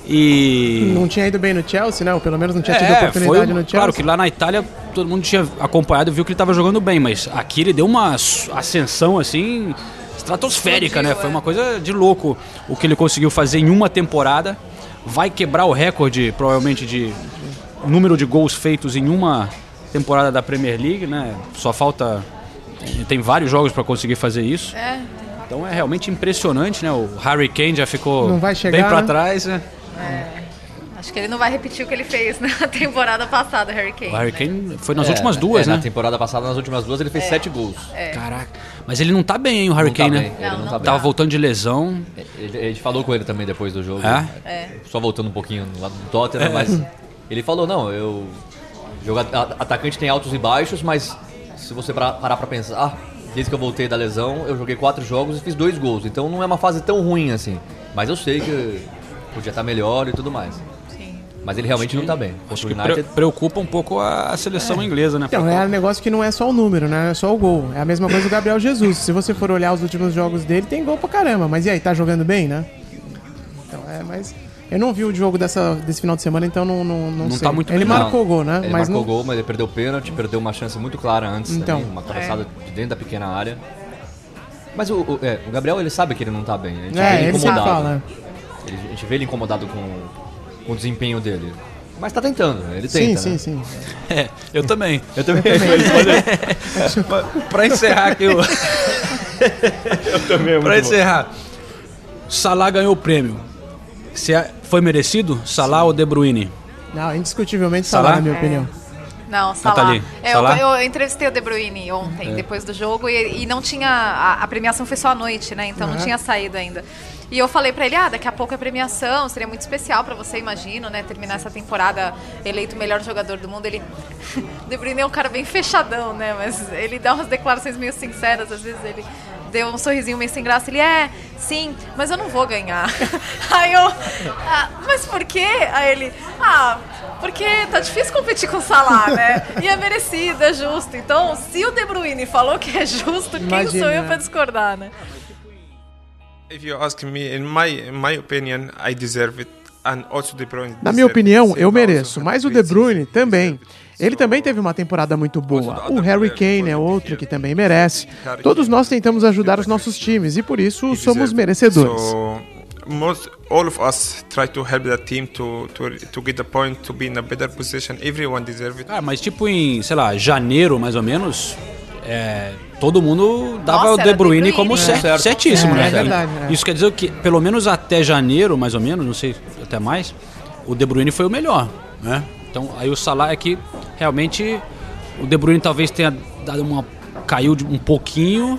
E.
Não tinha ido bem no Chelsea, né? Ou pelo menos não tinha tido
É,
oportunidade
foi,
no Chelsea.
Claro que lá na Itália todo mundo tinha acompanhado e viu que ele estava jogando bem, mas aqui ele deu uma ascensão assim estratosférica,
Explodiu,
né? Foi uma coisa de louco o que ele conseguiu fazer em uma temporada. Vai quebrar o recorde, provavelmente, de número de gols feitos em uma temporada da Premier League, né? Só falta. Tem vários jogos para conseguir fazer isso.
É,
Então é realmente impressionante, né? O Harry Kane já ficou
Não vai chegar,
bem para
né?
trás, né?
acho que ele não vai repetir o que ele fez na temporada passada, Harry Kane.
O Harry
né?
Kane foi nas
É,
últimas duas,
é,
né?
Na temporada passada, nas últimas duas, ele fez sete gols.
Caraca. Mas ele não tá bem, hein, o Harry
Não tá
Kane,
bem,
né?
ele
Não,
não
não
tá
tá.
Tava voltando de lesão.
Ele- a gente falou com ele também depois do jogo.
É?
É.
Só voltando um pouquinho lá do Tottenham, mas ele falou, não, eu. Joga, a- atacante tem altos e baixos, mas se você parar pra pensar, ah, desde que eu voltei da lesão, eu joguei quatro jogos e fiz dois gols. Então não é uma fase tão ruim assim. Mas eu sei que podia estar melhor e tudo mais.
Sim.
Mas ele realmente não tá bem.
Acho que
United.
preocupa um pouco a, seleção inglesa, né?
Então, é um negócio que não é só o número, né? É só o gol. É a mesma coisa do Gabriel Jesus. Se você for olhar os últimos jogos dele, tem gol pra caramba. Mas e aí, tá jogando bem, né? Então, é, mas... Eu não vi o jogo dessa, desse final de semana, então não, não, não,
Não
sei.
tá muito
Ele
bem,
marcou o gol, né?
Ele
mas
marcou
não...
o gol, mas ele perdeu o pênalti, perdeu uma chance muito clara antes
Então.
também, uma cabeçada de dentro da pequena área. Mas o, o- é, o Gabriel, ele sabe que ele não tá bem. A gente vê
É,
ele
ele sempre
incomodado.
fala.
Ele- a gente vê ele incomodado com, com o desempenho dele. Mas tá tentando, ele
Sim,
tenta.
sim,
né?
sim.
É, eu também.
Eu também.
pra encerrar aqui, eu...
eu também.
pra encerrar, Salah ganhou o prêmio. Se é- foi merecido? Salah ou De Bruyne?
Não, indiscutivelmente
Salah?
Salah, na minha opinião.
Não, Salah. É, eu-
Salah?
Eu, entrevistei o De Bruyne ontem, depois do jogo, e, e não tinha. A, a premiação foi só à noite, né? Então não tinha saído ainda. E eu falei pra ele: ah, daqui a pouco é premiação, seria muito especial pra você, imagino, né? Terminar essa temporada eleito o melhor jogador do mundo. Ele. De Bruyne é um cara bem fechadão, né? Mas ele dá umas declarações meio sinceras, às vezes ele. Deu um sorrisinho meio sem graça. Ele é, sim, mas eu não vou ganhar. Aí eu. "Ah, mas por quê? Aí ele. Ah, porque tá difícil competir com o Salah, né? E é merecido, é justo. Então, se o De Bruyne falou que é justo, quem
Imagina,
sou eu pra discordar, né?
If you ask me, in my in my opinion, I deserve it, and also De Bruyne.
Na minha
deserve it.
opinião, eu mereço. Mas o De Bruyne também. Ele também teve uma temporada muito boa. O Harry Kane é outro que também merece. Todos nós tentamos ajudar os nossos times e por isso somos merecedores.
Most all of us try to help the team to to to get the point to be in a better position. Everyone deserve it.
Cara, mas tipo em, sei lá, janeiro mais ou menos, é, todo mundo dava
Nossa,
o De
De
Bruyne
Bruyne.
como
É.
cer-
Certo.
certíssimo,
É,
né?
é verdade, é.
Isso quer dizer que pelo menos até janeiro, mais ou menos, não sei, até mais, o De Bruyne foi o melhor, né? Então aí o Salah é que realmente o De Bruyne talvez tenha dado uma caiu de um pouquinho,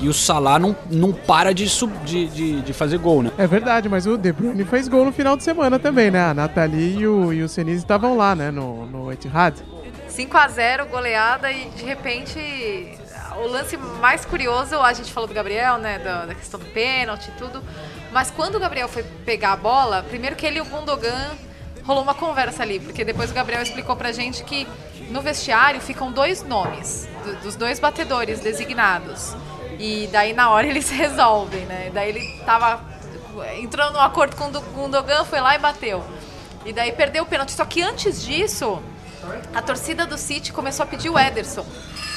E o Salah não, não para de, sub, de, de, de fazer gol, né?
É verdade, mas o De Bruyne fez gol no final de semana também, né? A Nathalie e o, e o Senise estavam lá, né? No, no Etihad.
5 a 0 goleada e de repente o lance mais curioso, a gente falou do Gabriel, né, da, da questão do pênalti e tudo, mas quando o Gabriel foi pegar a bola, primeiro que ele e o Gundogan rolou uma conversa ali, porque depois o Gabriel explicou pra gente que no vestiário ficam dois nomes do, dos dois batedores designados. E daí na hora eles resolvem, né? Daí ele tava entrando num acordo com o Gundogan, foi lá e bateu. E daí perdeu o pênalti. Só que antes disso, a torcida do City começou a pedir o Ederson.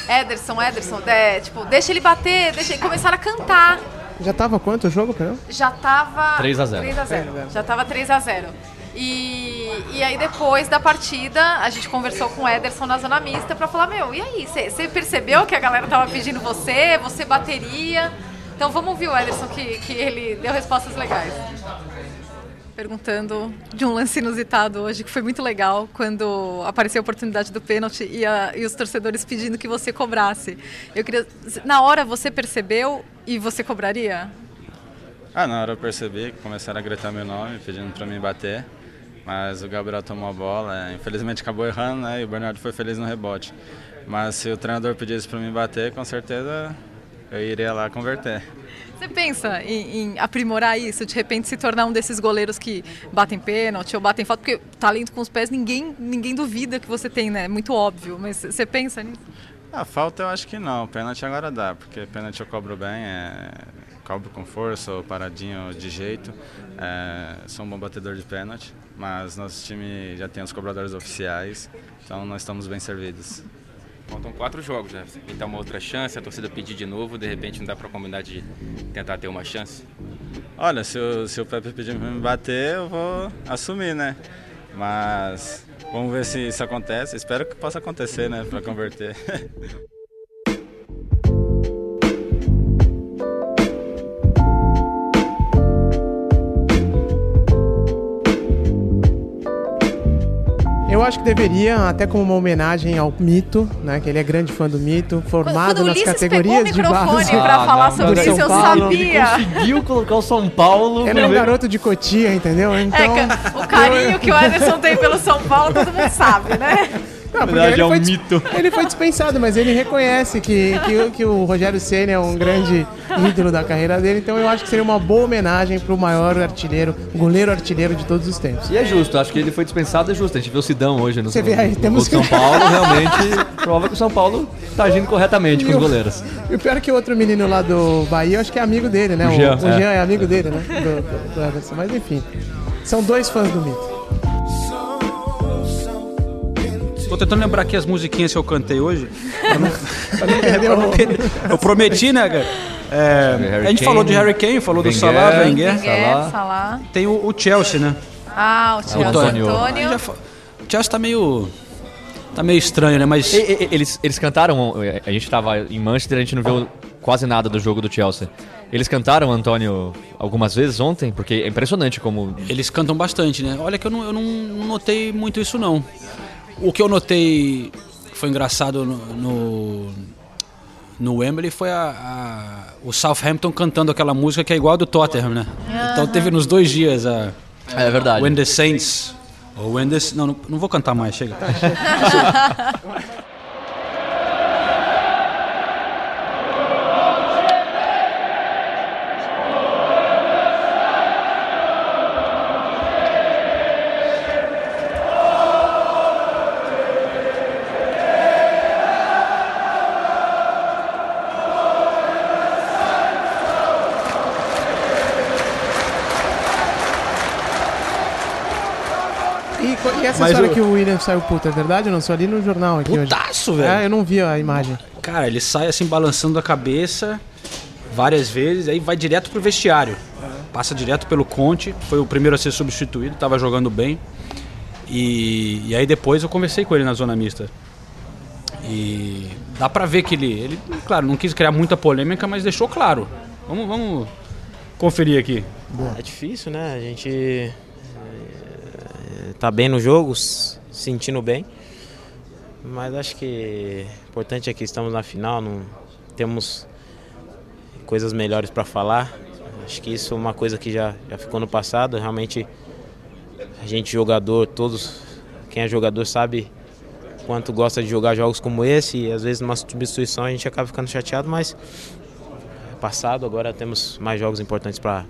Ederson, Ederson, é, tipo, deixa ele bater, deixa ele começar a cantar.
Já tava quanto o jogo, perdão?
Já tava
3 a 0.
3 a 0. Já tava 3 a 0. E, e aí depois da partida, a gente conversou com o Ederson na zona mista pra falar, meu, e aí, você percebeu que a galera tava pedindo você, você bateria? Então vamos ouvir o Ederson que, que ele deu respostas legais perguntando de um lance inusitado hoje, que foi muito legal, quando apareceu a oportunidade do pênalti e, a, e os torcedores pedindo que você cobrasse. Eu queria. Na hora você percebeu e você cobraria?
Ah, na hora eu percebi que começaram a gritar meu nome, pedindo para mim bater. Mas o Gabriel tomou a bola, infelizmente acabou errando, né? E o Bernardo foi feliz no rebote. Mas se o treinador pedisse para mim bater, com certeza eu iria lá converter.
Você pensa em, em, aprimorar isso, de repente se tornar um desses goleiros que batem pênalti ou batem falta, porque talento com os pés ninguém, ninguém duvida que você tem, né? É muito óbvio, mas você pensa nisso?
A falta eu acho que não, pênalti agora dá, porque pênalti eu cobro bem, é, cobro com força ou paradinho de jeito. É, sou um bom batedor de pênalti, mas nosso time já tem os cobradores oficiais, então nós estamos bem servidos.
Faltam quatro jogos, né? Você tentar uma outra chance, a torcida pedir de novo, de repente não dá para a comunidade tentar ter uma chance?
Olha, se o, se o Pepe pedir para me bater, eu vou assumir, né? Mas vamos ver se isso acontece. Espero que possa acontecer, né? Para converter.
acho que deveria, até como uma homenagem ao Mito, né? Que ele é grande fã do Mito, formado
Quando
nas categorias de
o
base.
microfone pra falar sobre isso, eu sabia.
Conseguiu colocar o São Paulo
Ele é um garoto de Cotia, entendeu? Então,
É, o carinho que o Ederson tem pelo São Paulo, todo mundo sabe, né?
Não, porque
verdade,
ele
é um mito.
Ele foi dispensado, mas ele reconhece que, que, o- que o Rogério Ceni é um grande ídolo da carreira dele, então eu acho que seria uma boa homenagem pro maior artilheiro, goleiro artilheiro de todos os tempos.
E é justo, acho que ele foi dispensado, é justo. A gente viu o Sidão hoje no,
Você vê aí,
no
temos
São Paulo, realmente prova que o São Paulo tá agindo corretamente com
E
os
o-
goleiros.
E o pior é que o outro menino lá do Bahia, eu acho que é amigo dele, né?
O
O,
Jean,
o
é.
Jean é amigo dele, né? Do, do, do Ederson. Mas enfim, são dois fãs do Mito.
Tô tentando lembrar aqui as musiquinhas que eu cantei hoje.
O-
Eu prometi, né, cara? É, a gente falou de Harry Kane, falou do Salah, Wenger.
Wenger,
Salah.
Salah.
Tem o, o Chelsea, né?
Ah, o Chelsea
Antônio.
Antônio.
O Chelsea tá meio. Tá meio estranho, né? Mas.
E- e- eles, eles cantaram, a gente tava em Manchester, a gente não viu quase nada do jogo do Chelsea. Eles cantaram, Antônio, algumas vezes ontem, porque é impressionante como
Eles cantam bastante, né? Olha que eu não, eu não notei muito isso, não. O que eu notei que foi engraçado no, no, no Wembley foi a, a- o Southampton cantando aquela música que é igual a do Tottenham, né? Então teve nos dois dias a
É verdade.
When the Saints... Ou When the, não, não, não vou cantar mais, chega.
essa
Mas
história
o-
que o William saiu puto, é verdade? Eu não só ali no jornal aqui hoje.
Putaço, velho.
É, eu não vi a imagem.
Cara, ele sai assim balançando a cabeça várias vezes, aí vai direto pro vestiário. Passa direto pelo Conte, foi o primeiro a ser substituído, tava jogando bem. E, e aí depois eu conversei com ele na zona mista. E dá pra ver que ele, ele, claro, não quis criar muita polêmica, mas deixou claro. Vamos, vamos conferir aqui.
É difícil, né? A gente tá bem no jogo, sentindo bem. Mas acho que o importante é que estamos na final, não temos coisas melhores para falar. Acho que isso é uma coisa que já, já ficou no passado. Realmente, a gente, jogador, todos, quem é jogador sabe quanto gosta de jogar jogos como esse. E às vezes, numa substituição, a gente acaba ficando chateado, mas é passado. Agora temos mais jogos importantes para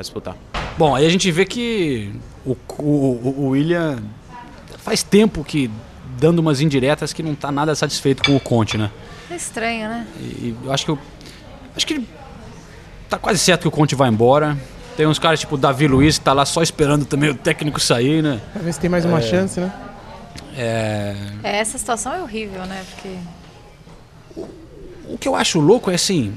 disputar.
Bom, aí a gente vê que o, o, o William faz tempo que dando umas indiretas que não tá nada satisfeito com o Conte, né?
É estranho, né?
E eu acho que eu, acho que tá quase certo que o Conte vai embora. Tem uns caras tipo o Davi Luiz que tá lá só esperando também o técnico sair, né?
Pra ver se tem mais uma
É.
chance, né?
É,
É, essa situação é horrível, né? Porque.
o que eu acho louco é assim,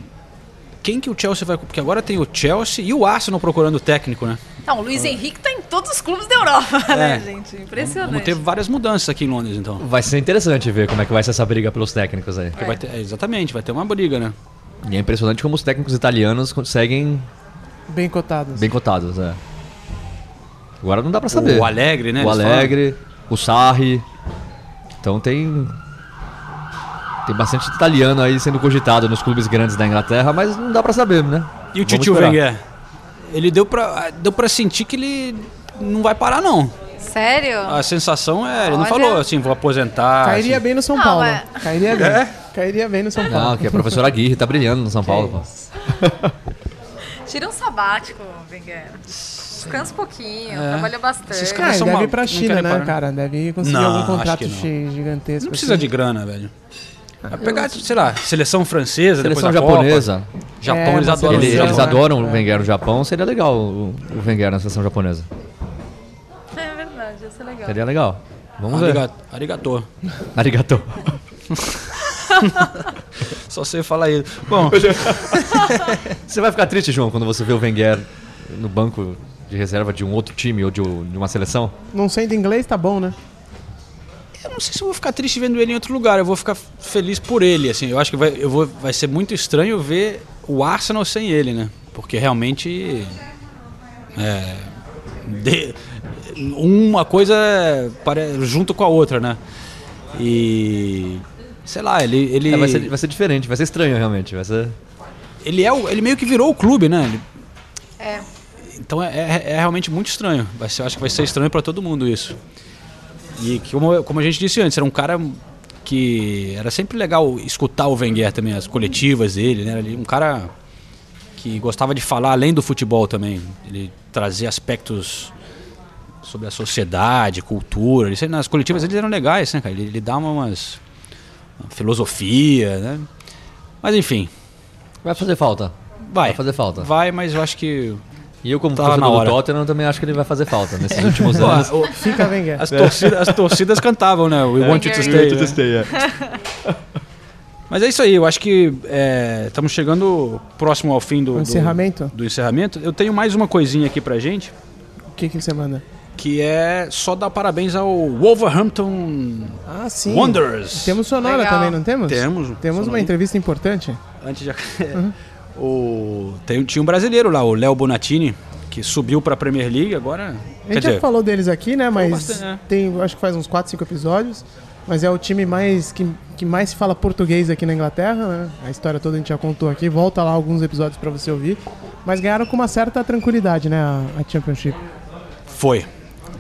quem que o Chelsea vai, porque agora tem o Chelsea e o Arsenal procurando o técnico, né?
Não, o Luiz Henrique tá em todos os clubes da Europa, né,
É.
gente? Impressionante.
Vamos ter várias mudanças aqui em Londres, então.
Vai ser interessante ver como é que vai ser essa briga pelos técnicos aí.
Porque vai ter- é, exatamente, vai ter uma briga, né?
E é impressionante como os técnicos italianos conseguem
Bem cotados.
bem cotados, é. Agora não dá pra saber.
O Alegre, né,
O Alegre, o Sarri. Então tem tem bastante italiano aí sendo cogitado nos clubes grandes da Inglaterra, mas não dá pra saber, né?
E o Titio
esperar.
Wenger? Ele deu pra, deu pra sentir que ele não vai parar, não.
Sério?
A sensação é, ele não
Olha.
falou assim, vou aposentar.
Cairia
assim.
bem no São
Não,
Paulo.
é.
Cairia bem.
É?
Cairia bem no São Paulo.
Não, que a professora Aguirre tá brilhando no São Paulo, pô.
Tira um sabático, Wenger. Descansa um pouquinho,
É.
trabalha bastante.
Esses
Ah,
caras
ele
são
deve
uma-
ir pra
não
China, né,
parar.
cara? Deve conseguir
Não,
algum contrato
que não.
gigantesco.
Não precisa
assim.
de grana, velho. Pegar, sei lá, seleção francesa,
Seleção
depois da
japonesa.
Copa. Japão,
É,
eles adoram.
Ele-
seleção,
eles
né?
adoram o. Wenger no Japão, seria legal o, o Wenger na seleção japonesa.
É verdade, ia ser legal.
Seria legal. Vamos ver.
Arigato. Arigato.
Arigato.
Só sei falar isso. Bom,
Você vai ficar triste, João, quando você vê o Wenger no banco de reserva de um outro time ou de, de uma seleção?
Não sendo inglês, tá bom, né?
Eu não sei se eu vou ficar triste vendo ele em outro lugar. Eu vou ficar feliz por ele, assim. Eu acho que vai, eu vou, vai ser muito estranho ver o Arsenal sem ele, né? Porque realmente... É, de- uma coisa junto com a outra, né? E... Sei lá, ele... ele
É, vai, ser, vai ser diferente, vai ser estranho realmente. Vai ser...
ele, é o- ele meio que virou o clube, né? Ele-
É.
Então é, é- é realmente muito estranho. Vai ser, eu acho que vai ser estranho para todo mundo isso. E como, como a gente disse antes, era um cara que era sempre legal escutar o Wenger também, as coletivas dele, né? Um cara que gostava de falar além do futebol também. Ele trazia aspectos sobre a sociedade, cultura. Ele, nas coletivas eles eram legais, né, cara? Ele, ele dá umas uma filosofia, né? Mas enfim,
Vai fazer falta.
vai.
Vai fazer falta.
Vai, mas eu acho que
E eu, como
Tava
torcedor
na
do
hora.
Tottenham, também acho que ele vai fazer falta nesses últimos
Pô,
anos.
Fica Wenger.
As torcidas, as torcidas cantavam, né? We want you to stay.
Want you to
né?
stay, é.
Mas é isso aí, eu acho que é, estamos chegando próximo ao fim do, do-
encerramento?
do encerramento. Eu tenho mais uma coisinha aqui pra gente,
O que, que você manda?
que é só dar parabéns ao Wolverhampton
Ah, sim.
Wanderers.
Temos sonora
Legal.
também, não temos?
Temos.
Temos uma
sonora.
entrevista importante.
Antes de... o... Tem, tinha um brasileiro lá, o Léo Bonatini, que subiu pra Premier League agora.
A gente já falou deles aqui, né? Mas
bastante, né?
tem, acho que faz uns 4, 5 episódios. Mas é o time mais que, que mais se fala português aqui na Inglaterra, né? A história toda a gente já contou aqui. Volta lá alguns episódios pra você ouvir. Mas ganharam com uma certa tranquilidade, né? A, a Championship.
Foi.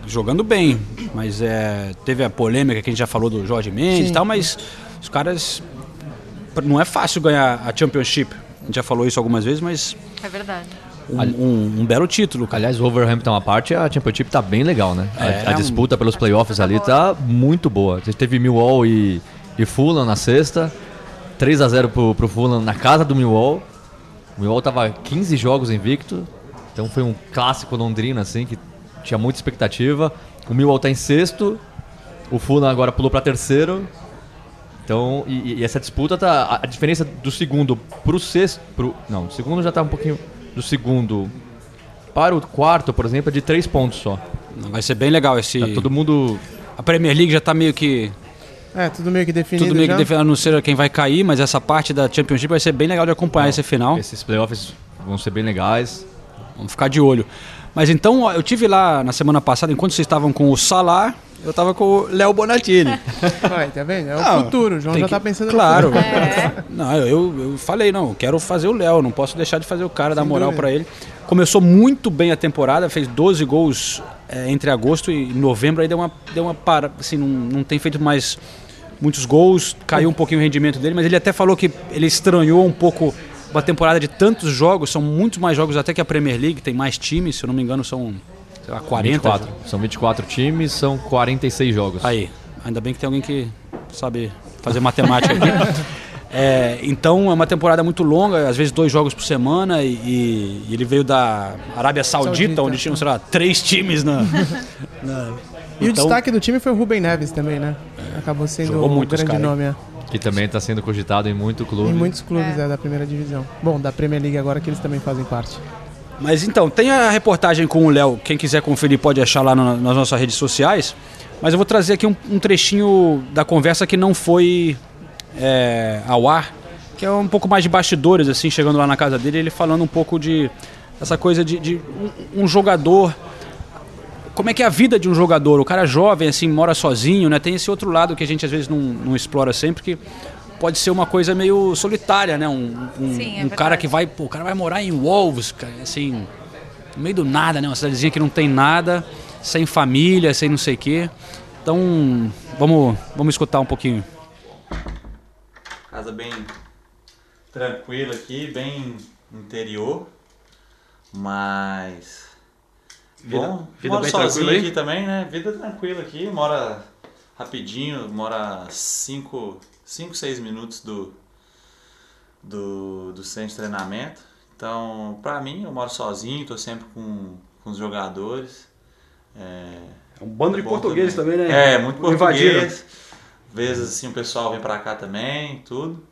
Jogando bem, mas é, teve a polêmica que a gente já falou do Jorge Mendes
Sim.
e tal, mas os caras. Não é fácil ganhar a Championship. A gente já falou isso algumas vezes, mas
É verdade.
um, um- um belo título. cara.
Aliás, o Wolverhampton à parte, a Championship tá bem legal, né? A-
É,
a,
um-
disputa pelos playoffs ali tá muito boa. A gente teve Millwall e, e Fulham na sexta. 3 a 0 pro, pro Fulham na casa do Millwall. O Millwall tava 15 jogos invicto. Então foi um clássico londrino, assim, que tinha muita expectativa. O Millwall tá em sexto. O Fulham agora pulou pra terceiro. Então, e, e essa disputa tá. A, diferença do segundo pro sexto. Pro, não, o segundo já tá um pouquinho. Do segundo para o quarto, por exemplo, é de três pontos só.
Vai ser bem legal esse.
Tá todo mundo.
A Premier League já tá meio que.
É, tudo meio que definido
Tudo meio
já.
que definido, a não ser quem vai cair, mas essa parte da Championship vai ser bem legal de acompanhar esse final.
Esses playoffs vão ser bem legais.
Vamos ficar de olho. Mas então, eu tive lá na semana passada, enquanto vocês estavam com o Salah, eu tava com o Léo Bonatini.
Vai, tá vendo? É o
Não,
futuro. O João
tem
já
que-
tá pensando
Claro.
no futuro.
Não, eu, eu falei, não, eu quero fazer o Léo, não posso deixar de fazer o cara, dar
Sem
moral
dúvida.
pra ele. Começou muito bem a temporada, fez 12 gols é, entre agosto e novembro, aí deu uma, deu uma para, assim, não, não tem feito mais muitos gols, caiu um pouquinho o rendimento dele, mas ele até falou que ele estranhou um pouco uma temporada de tantos jogos, são muito mais jogos até que a Premier League, tem mais times, se eu não me engano são, sei lá, 40.
24. São 24 times, são 46 jogos.
Aí, ainda bem que tem alguém que sabe fazer matemática aqui. É, então é uma temporada muito longa, às vezes dois jogos por semana, e, e ele veio da Arábia Saudita,
Saudita.
onde tinham, sei lá, três times na. na-
E o
Então,
destaque do time foi o Rubem Neves também, né? Acabou sendo um grande
cara,
nome. é.
Que também está sendo cogitado em muito clube.
Em muitos clubes é. da primeira divisão. Bom, da Premier League agora que eles também fazem parte.
Mas então, tem a reportagem com o Léo, quem quiser conferir pode achar lá nas nossas redes sociais. Mas eu vou trazer aqui um, um trechinho da conversa que não foi é, ao ar, que é um pouco mais de bastidores, assim, chegando lá na casa dele, ele falando um pouco de essa coisa de, de um, um jogador. Como é que é a vida de um jogador? O cara jovem, assim, mora sozinho, né? Tem esse outro lado que a gente às vezes não, não explora sempre, que pode ser uma coisa meio solitária, né? Um, um,
Sim, é
um cara que vai, pô, o cara vai morar em Wolves, cara, assim, no meio do nada, né? Uma cidadezinha que não tem nada, sem família, sem não sei o quê. Então, vamos, vamos escutar um pouquinho.
Casa bem tranquila aqui, bem interior, mas
Vida-
bom,
vida
moro
bem
sozinho
tranquila
aqui também, né? Vida tranquila aqui, mora rapidinho, mora 5, 5, 6 minutos do, do, do centro de treinamento. Então, pra mim, eu moro sozinho, tô sempre com, com os jogadores. É,
É um bando de
bom
portugueses também, né?
É, muito
Invadiram.
português. Às vezes assim o pessoal vem pra cá também, tudo.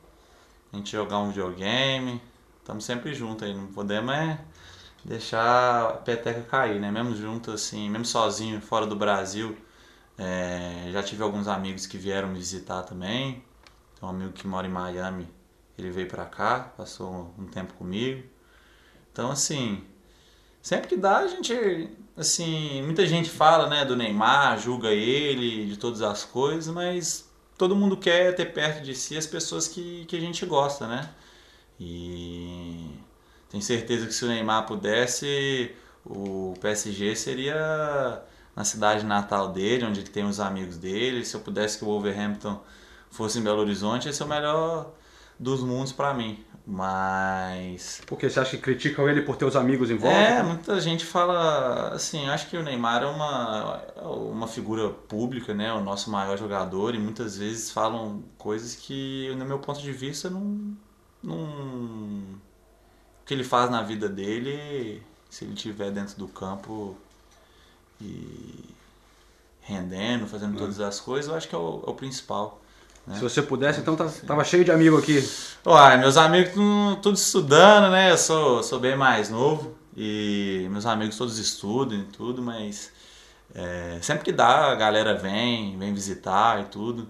A gente jogar um videogame. Estamos sempre juntos aí, não podemos é deixar a peteca cair, né? Mesmo junto assim, mesmo sozinho, fora do Brasil. é, já tive alguns amigos que vieram me visitar também. Um amigo que mora em Miami, ele veio pra cá, passou um tempo comigo. Então assim, sempre que dá a gente, assim, muita gente fala, né, do Neymar, julga ele, de todas as coisas, mas todo mundo quer ter perto de si as pessoas que, que a gente gosta, né? E tenho certeza que se o Neymar pudesse, o PSG seria na cidade natal dele, onde ele tem os amigos dele. Se eu pudesse que o Wolverhampton fosse em Belo Horizonte, esse é o melhor dos mundos pra mim. Mas
Porque você acha que criticam ele por ter os amigos em volta?
é, muita gente fala assim, acho que o Neymar é uma, uma figura pública, né? O nosso maior jogador, e muitas vezes falam coisas que, no meu ponto de vista, não. não o que ele faz na vida dele, se ele estiver dentro do campo e rendendo, fazendo todas as coisas, eu acho que é o, é o principal. Né?
Se você pudesse, então tá- tava cheio de amigo aqui.
Uai, meus amigos tudo estudando, né? Eu sou, sou bem mais novo e meus amigos todos estudam e tudo, mas é, sempre que dá, a galera vem, vem visitar e tudo.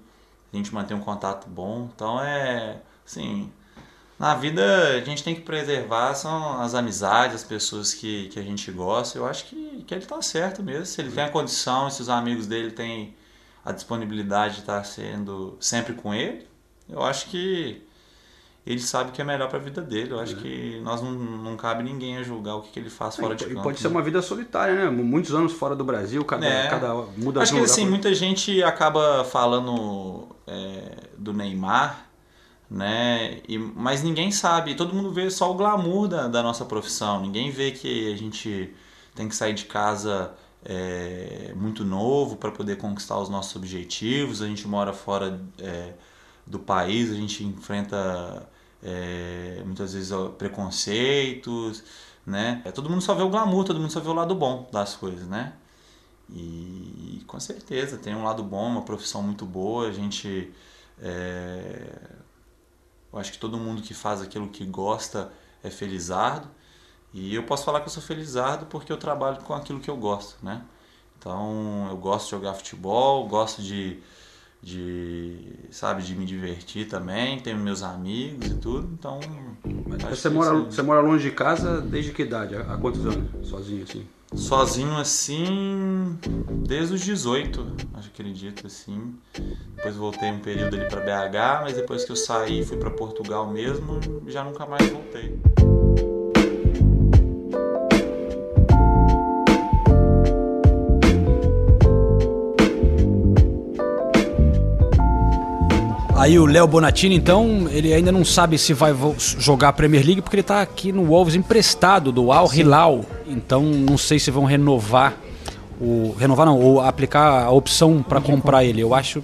A gente mantém um contato bom. Então é assim, na vida a gente tem que preservar são as amizades, as pessoas que, que a gente gosta. Eu acho que, que ele tá certo mesmo. Se ele tem a condição, se os amigos dele têm a disponibilidade de estar sendo sempre com ele, eu acho que ele sabe que é melhor para a vida dele. Eu acho que nós não, não cabe ninguém a julgar o que, que ele faz fora
É. E
de campo.
pode ser
né?
uma vida solitária, né? Muitos anos fora do Brasil, cada,
É.
cada muda
Acho que assim,
pro-
muita gente acaba falando é, do Neymar, né? E, mas ninguém sabe, todo mundo vê só o glamour da, da nossa profissão. Ninguém vê que a gente tem que sair de casa é, muito novo para poder conquistar os nossos objetivos. A gente mora fora é, do país, a gente enfrenta é, muitas vezes preconceitos, né? É, todo mundo só vê o glamour, todo mundo só vê o lado bom das coisas, né? E com certeza tem um lado bom, uma profissão muito boa. A gente. é, eu acho que todo mundo que faz aquilo que gosta é felizardo. E eu posso falar que eu sou felizardo porque eu trabalho com aquilo que eu gosto, né? Então eu gosto de jogar futebol, gosto de, de, sabe, de me divertir também. Tenho meus amigos e tudo, então.
Você mora,
aí.
você mora longe de casa desde que idade? Há quantos anos? Sozinho assim?
Sozinho assim, desde os 18, acho que acredito assim. Depois voltei um período ali pra BH, mas depois que eu saí e fui pra Portugal mesmo, já nunca mais voltei.
Aí o Léo Bonatini, então, ele ainda não sabe se vai jogar a Premier League porque ele tá aqui no Wolves emprestado do Al Hilal. Então não sei se vão renovar o renovar não, ou aplicar a opção para comprar ele. Eu acho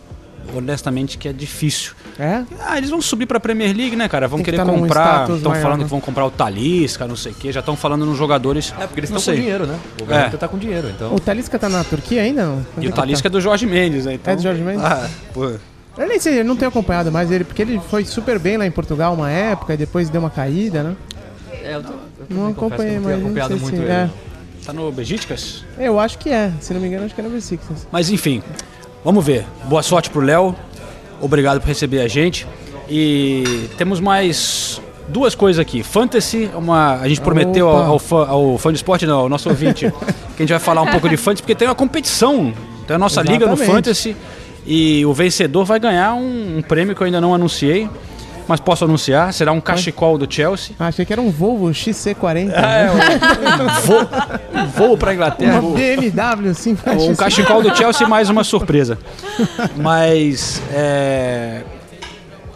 honestamente que é difícil.
É?
Ah, eles vão subir pra Premier League, né, cara? Vão
Tem que
querer
tá
comprar. Estão falando
né?
que vão comprar o Talisca, não sei o quê. Já estão falando nos jogadores.
É, porque eles estão com dinheiro, né? O
É.
Granada tá com dinheiro, então.
O Talisca tá na Turquia ainda? Não?
E
é
o Talisca
tá?
é do Jorge Mendes, né? Então...
É do Jorge Mendes?
Ah, pô.
Eu nem sei, eu não tenho acompanhado mais ele, porque ele foi super bem lá em Portugal uma época e depois deu uma caída, né?
É, eu, tô, eu
Não acompanhei,
eu não acompanhado
sei
muito
se...
ele.
É.
Tá no Besiktas?
Eu acho que é, se não me engano, acho que é no Besiktas.
Mas enfim, vamos ver. Boa sorte pro Léo. Obrigado por receber a gente. E temos mais duas coisas aqui. Fantasy, uma, a gente prometeu ao, ao fã, ao fã de esporte, não, ao nosso ouvinte, que a gente vai falar um pouco de fantasy, porque tem uma competição. Tem a nossa liga no
Exatamente.
Fantasy. E o vencedor vai ganhar um, um prêmio que eu ainda não anunciei. Mas posso anunciar, será um cachecol do Chelsea.
Ah, achei que era um Volvo XC40.
É,
né?
um voo, um voo pra Inglaterra.
Uma BMW, sim.
Um cachecol do Chelsea mais uma surpresa. Mas é...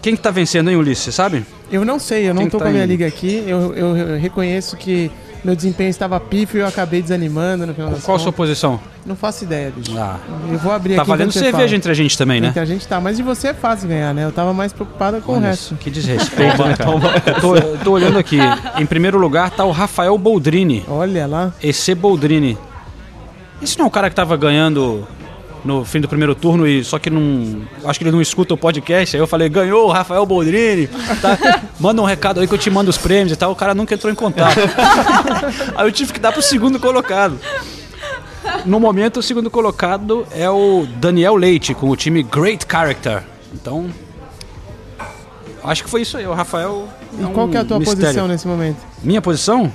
quem que tá vencendo, hein, Ulisses? Você sabe?
Eu não sei, eu não
Quem
tô
tá
com a minha
indo?
liga aqui. Eu, eu- eu reconheço que meu desempenho estava pífio e eu acabei desanimando no final das
Qual a sua posição?
Não faço ideia, bicho.
Ah,
Eu vou abrir
tá
aqui.
valendo
enquanto você
cerveja
fala.
entre a gente também, né?
Entre a gente tá, mas de você é fácil ganhar, né? Eu tava mais preocupado com o
Olha
resto.
só, Que desrespeito, né, cara? Eu tô, tô olhando aqui. Em primeiro lugar tá o Rafael Boldrini.
Olha lá.
EC Boldrini. Esse não é o cara que tava ganhando no fim do primeiro turno e só que não. Acho que ele não escuta o podcast. Aí eu falei, ganhou o Rafael Boldrini. Tá? Manda um recado aí que eu te mando os prêmios e tal. O cara nunca entrou em contato. aí eu tive que dar pro segundo colocado. No momento, o segundo colocado é o Daniel Leite, com o time Great Character. Então. Acho que foi isso aí. O Rafael.
E qual que é a tua
mistério.
posição nesse momento?
Minha posição?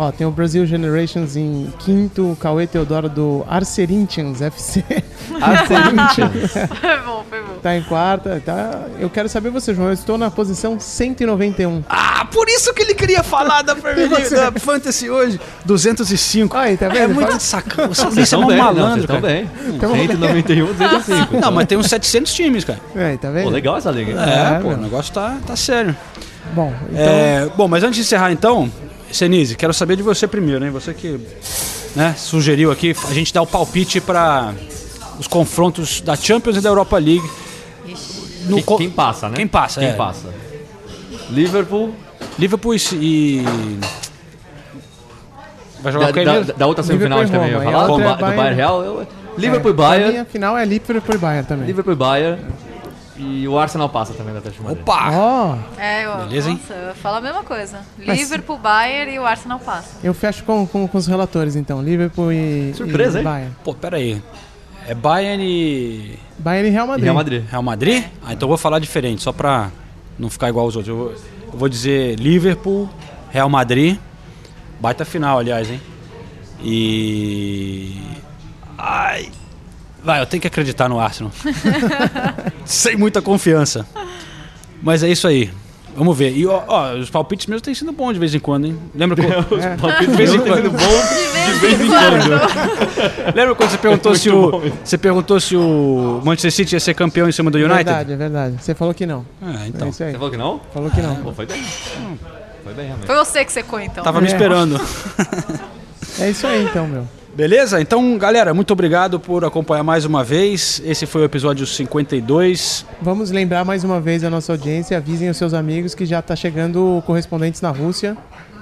Ó, tem o Brasil Generations em quinto, o Cauê Teodoro do Arcerinthians FC.
Arcerinthians.
Foi bom, foi bom.
Tá em quarta, tá? Eu quero saber você, João. Eu estou na posição 191.
Ah, por isso que ele queria falar da Premier
você?
League, da Fantasy hoje. 205.
Aí, tá vendo?
É muito
Fala-
sacana. Você,
Vocês
é um
bem, não,
malandro,
vocês estão bem.
Tamo bem.
191, 205.
Não, mas tem uns 700 times, cara.
É, tá vendo?
Pô, legal essa liga.
É,
É,
pô, o negócio tá, tá sério.
Bom, então.
É, bom, mas antes de encerrar então, Senise, quero saber de você primeiro, hein? Você que né, sugeriu aqui a gente dar o palpite para os confrontos da Champions e da Europa League. No
Quem, quem passa, né?
Quem passa,
Quem
é.
passa? Liverpool.
Liverpool e- e. Vai jogar
Da,
com
da, da outra semifinal a gente também ia
Roma, e a
falar.
é Bayern.
Bayern Real. eu- Liverpool e
A
Bayern.
minha final é Liverpool e Bayern também.
Liverpool e Bayern. E o Arsenal passa também da Atlético de Madrid.
Opa!
Ó,
É, eu,
Beleza, hein?
nossa, eu falo a mesma coisa.
Mas-
Liverpool, Bayern e o Arsenal passa.
eu fecho com, com, com os relatores então. Liverpool e,
Surpresa,
e
hein?
Bayern.
Pô, pera aí. É Bayern e.
Bayern e Real
E
Madrid.
Real Madrid.
Real Madrid? Ah, então eu vou falar diferente, só pra não ficar igual aos outros. Eu vou, eu vou dizer Liverpool, Real Madrid. Baita final, aliás, hein? E. Ai. Vai, eu tenho que acreditar no Arsenal. Sem muita confiança. Mas é isso aí. Vamos ver. E ó, ó, os palpites meus têm sido bons de vez em quando, hein? Lembra que eu...
É.
Palpite
De vez em
meu tá
quando.
sendo bom de vez em quando.
Lembra quando você perguntou
Muito
se o você perguntou se o Manchester City ia ser campeão em cima do United?
Verdade, é verdade. Você falou que não.
Ah,
É
então.
isso aí.
Você falou que não?
Falou que não.
Pô, foi bem. Foi bem, realmente.
Foi você que secou, então.
Tava me
É.
esperando.
É isso aí então, meu.
Beleza? Então, galera, muito obrigado por acompanhar mais uma vez. Esse foi o episódio 52.
Vamos lembrar mais uma vez a nossa audiência. Avisem os seus amigos que já tá chegando correspondentes na Rússia.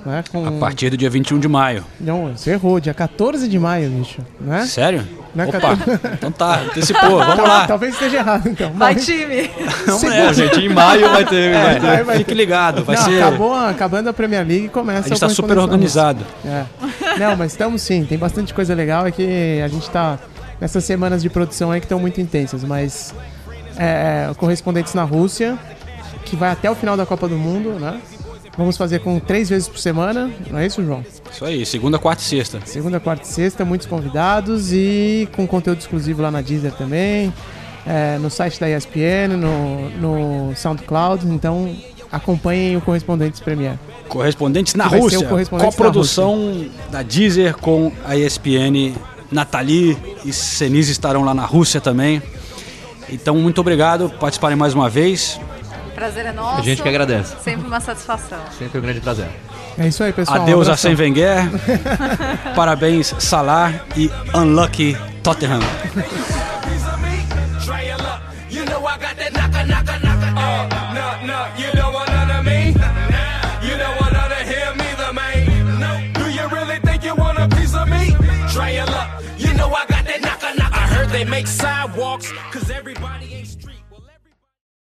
Né, com...
A partir do dia 21 de maio.
Não, você errou. Dia 14 de maio, bicho. Né?
Sério?
Não é
Opa,
14?
então tá, antecipou, vamos lá.
Talvez esteja errado, então.
Vai,
Mas-
time!
Bom,
nessa.
gente, em maio vai ter.
É,
vai ter.
vai- vai
Fique ligado, vai
Não,
ser.
acabou, acabando a Premier League e começa
A gente tá super organizado.
É. Não, mas estamos sim. Tem bastante coisa legal. É que a gente tá nessas semanas de produção aí que estão muito intensas, mas é, correspondentes na Rússia, que vai até o final da Copa do Mundo, né? Vamos fazer com três vezes por semana, não é isso, João?
Isso aí, segunda, quarta e sexta.
Segunda, quarta e sexta, muitos convidados e com conteúdo exclusivo lá na Deezer também, é, no site da ESPN, no, no SoundCloud. Então acompanhem o Correspondentes Premier.
Correspondentes na
vai
Rússia.
Correspondentes na
Coprodução da Deezer com a ESPN. Nathalie e Senise estarão lá na Rússia também. Então, muito obrigado por participarem mais uma vez.
Prazer é nosso.
A gente que agradece.
Sempre uma satisfação.
Sempre um grande prazer.
É isso aí, pessoal.
Adeus
um
a. Sem Wenger. Parabéns, Salah e Unlucky Tottenham.
Sidewalks,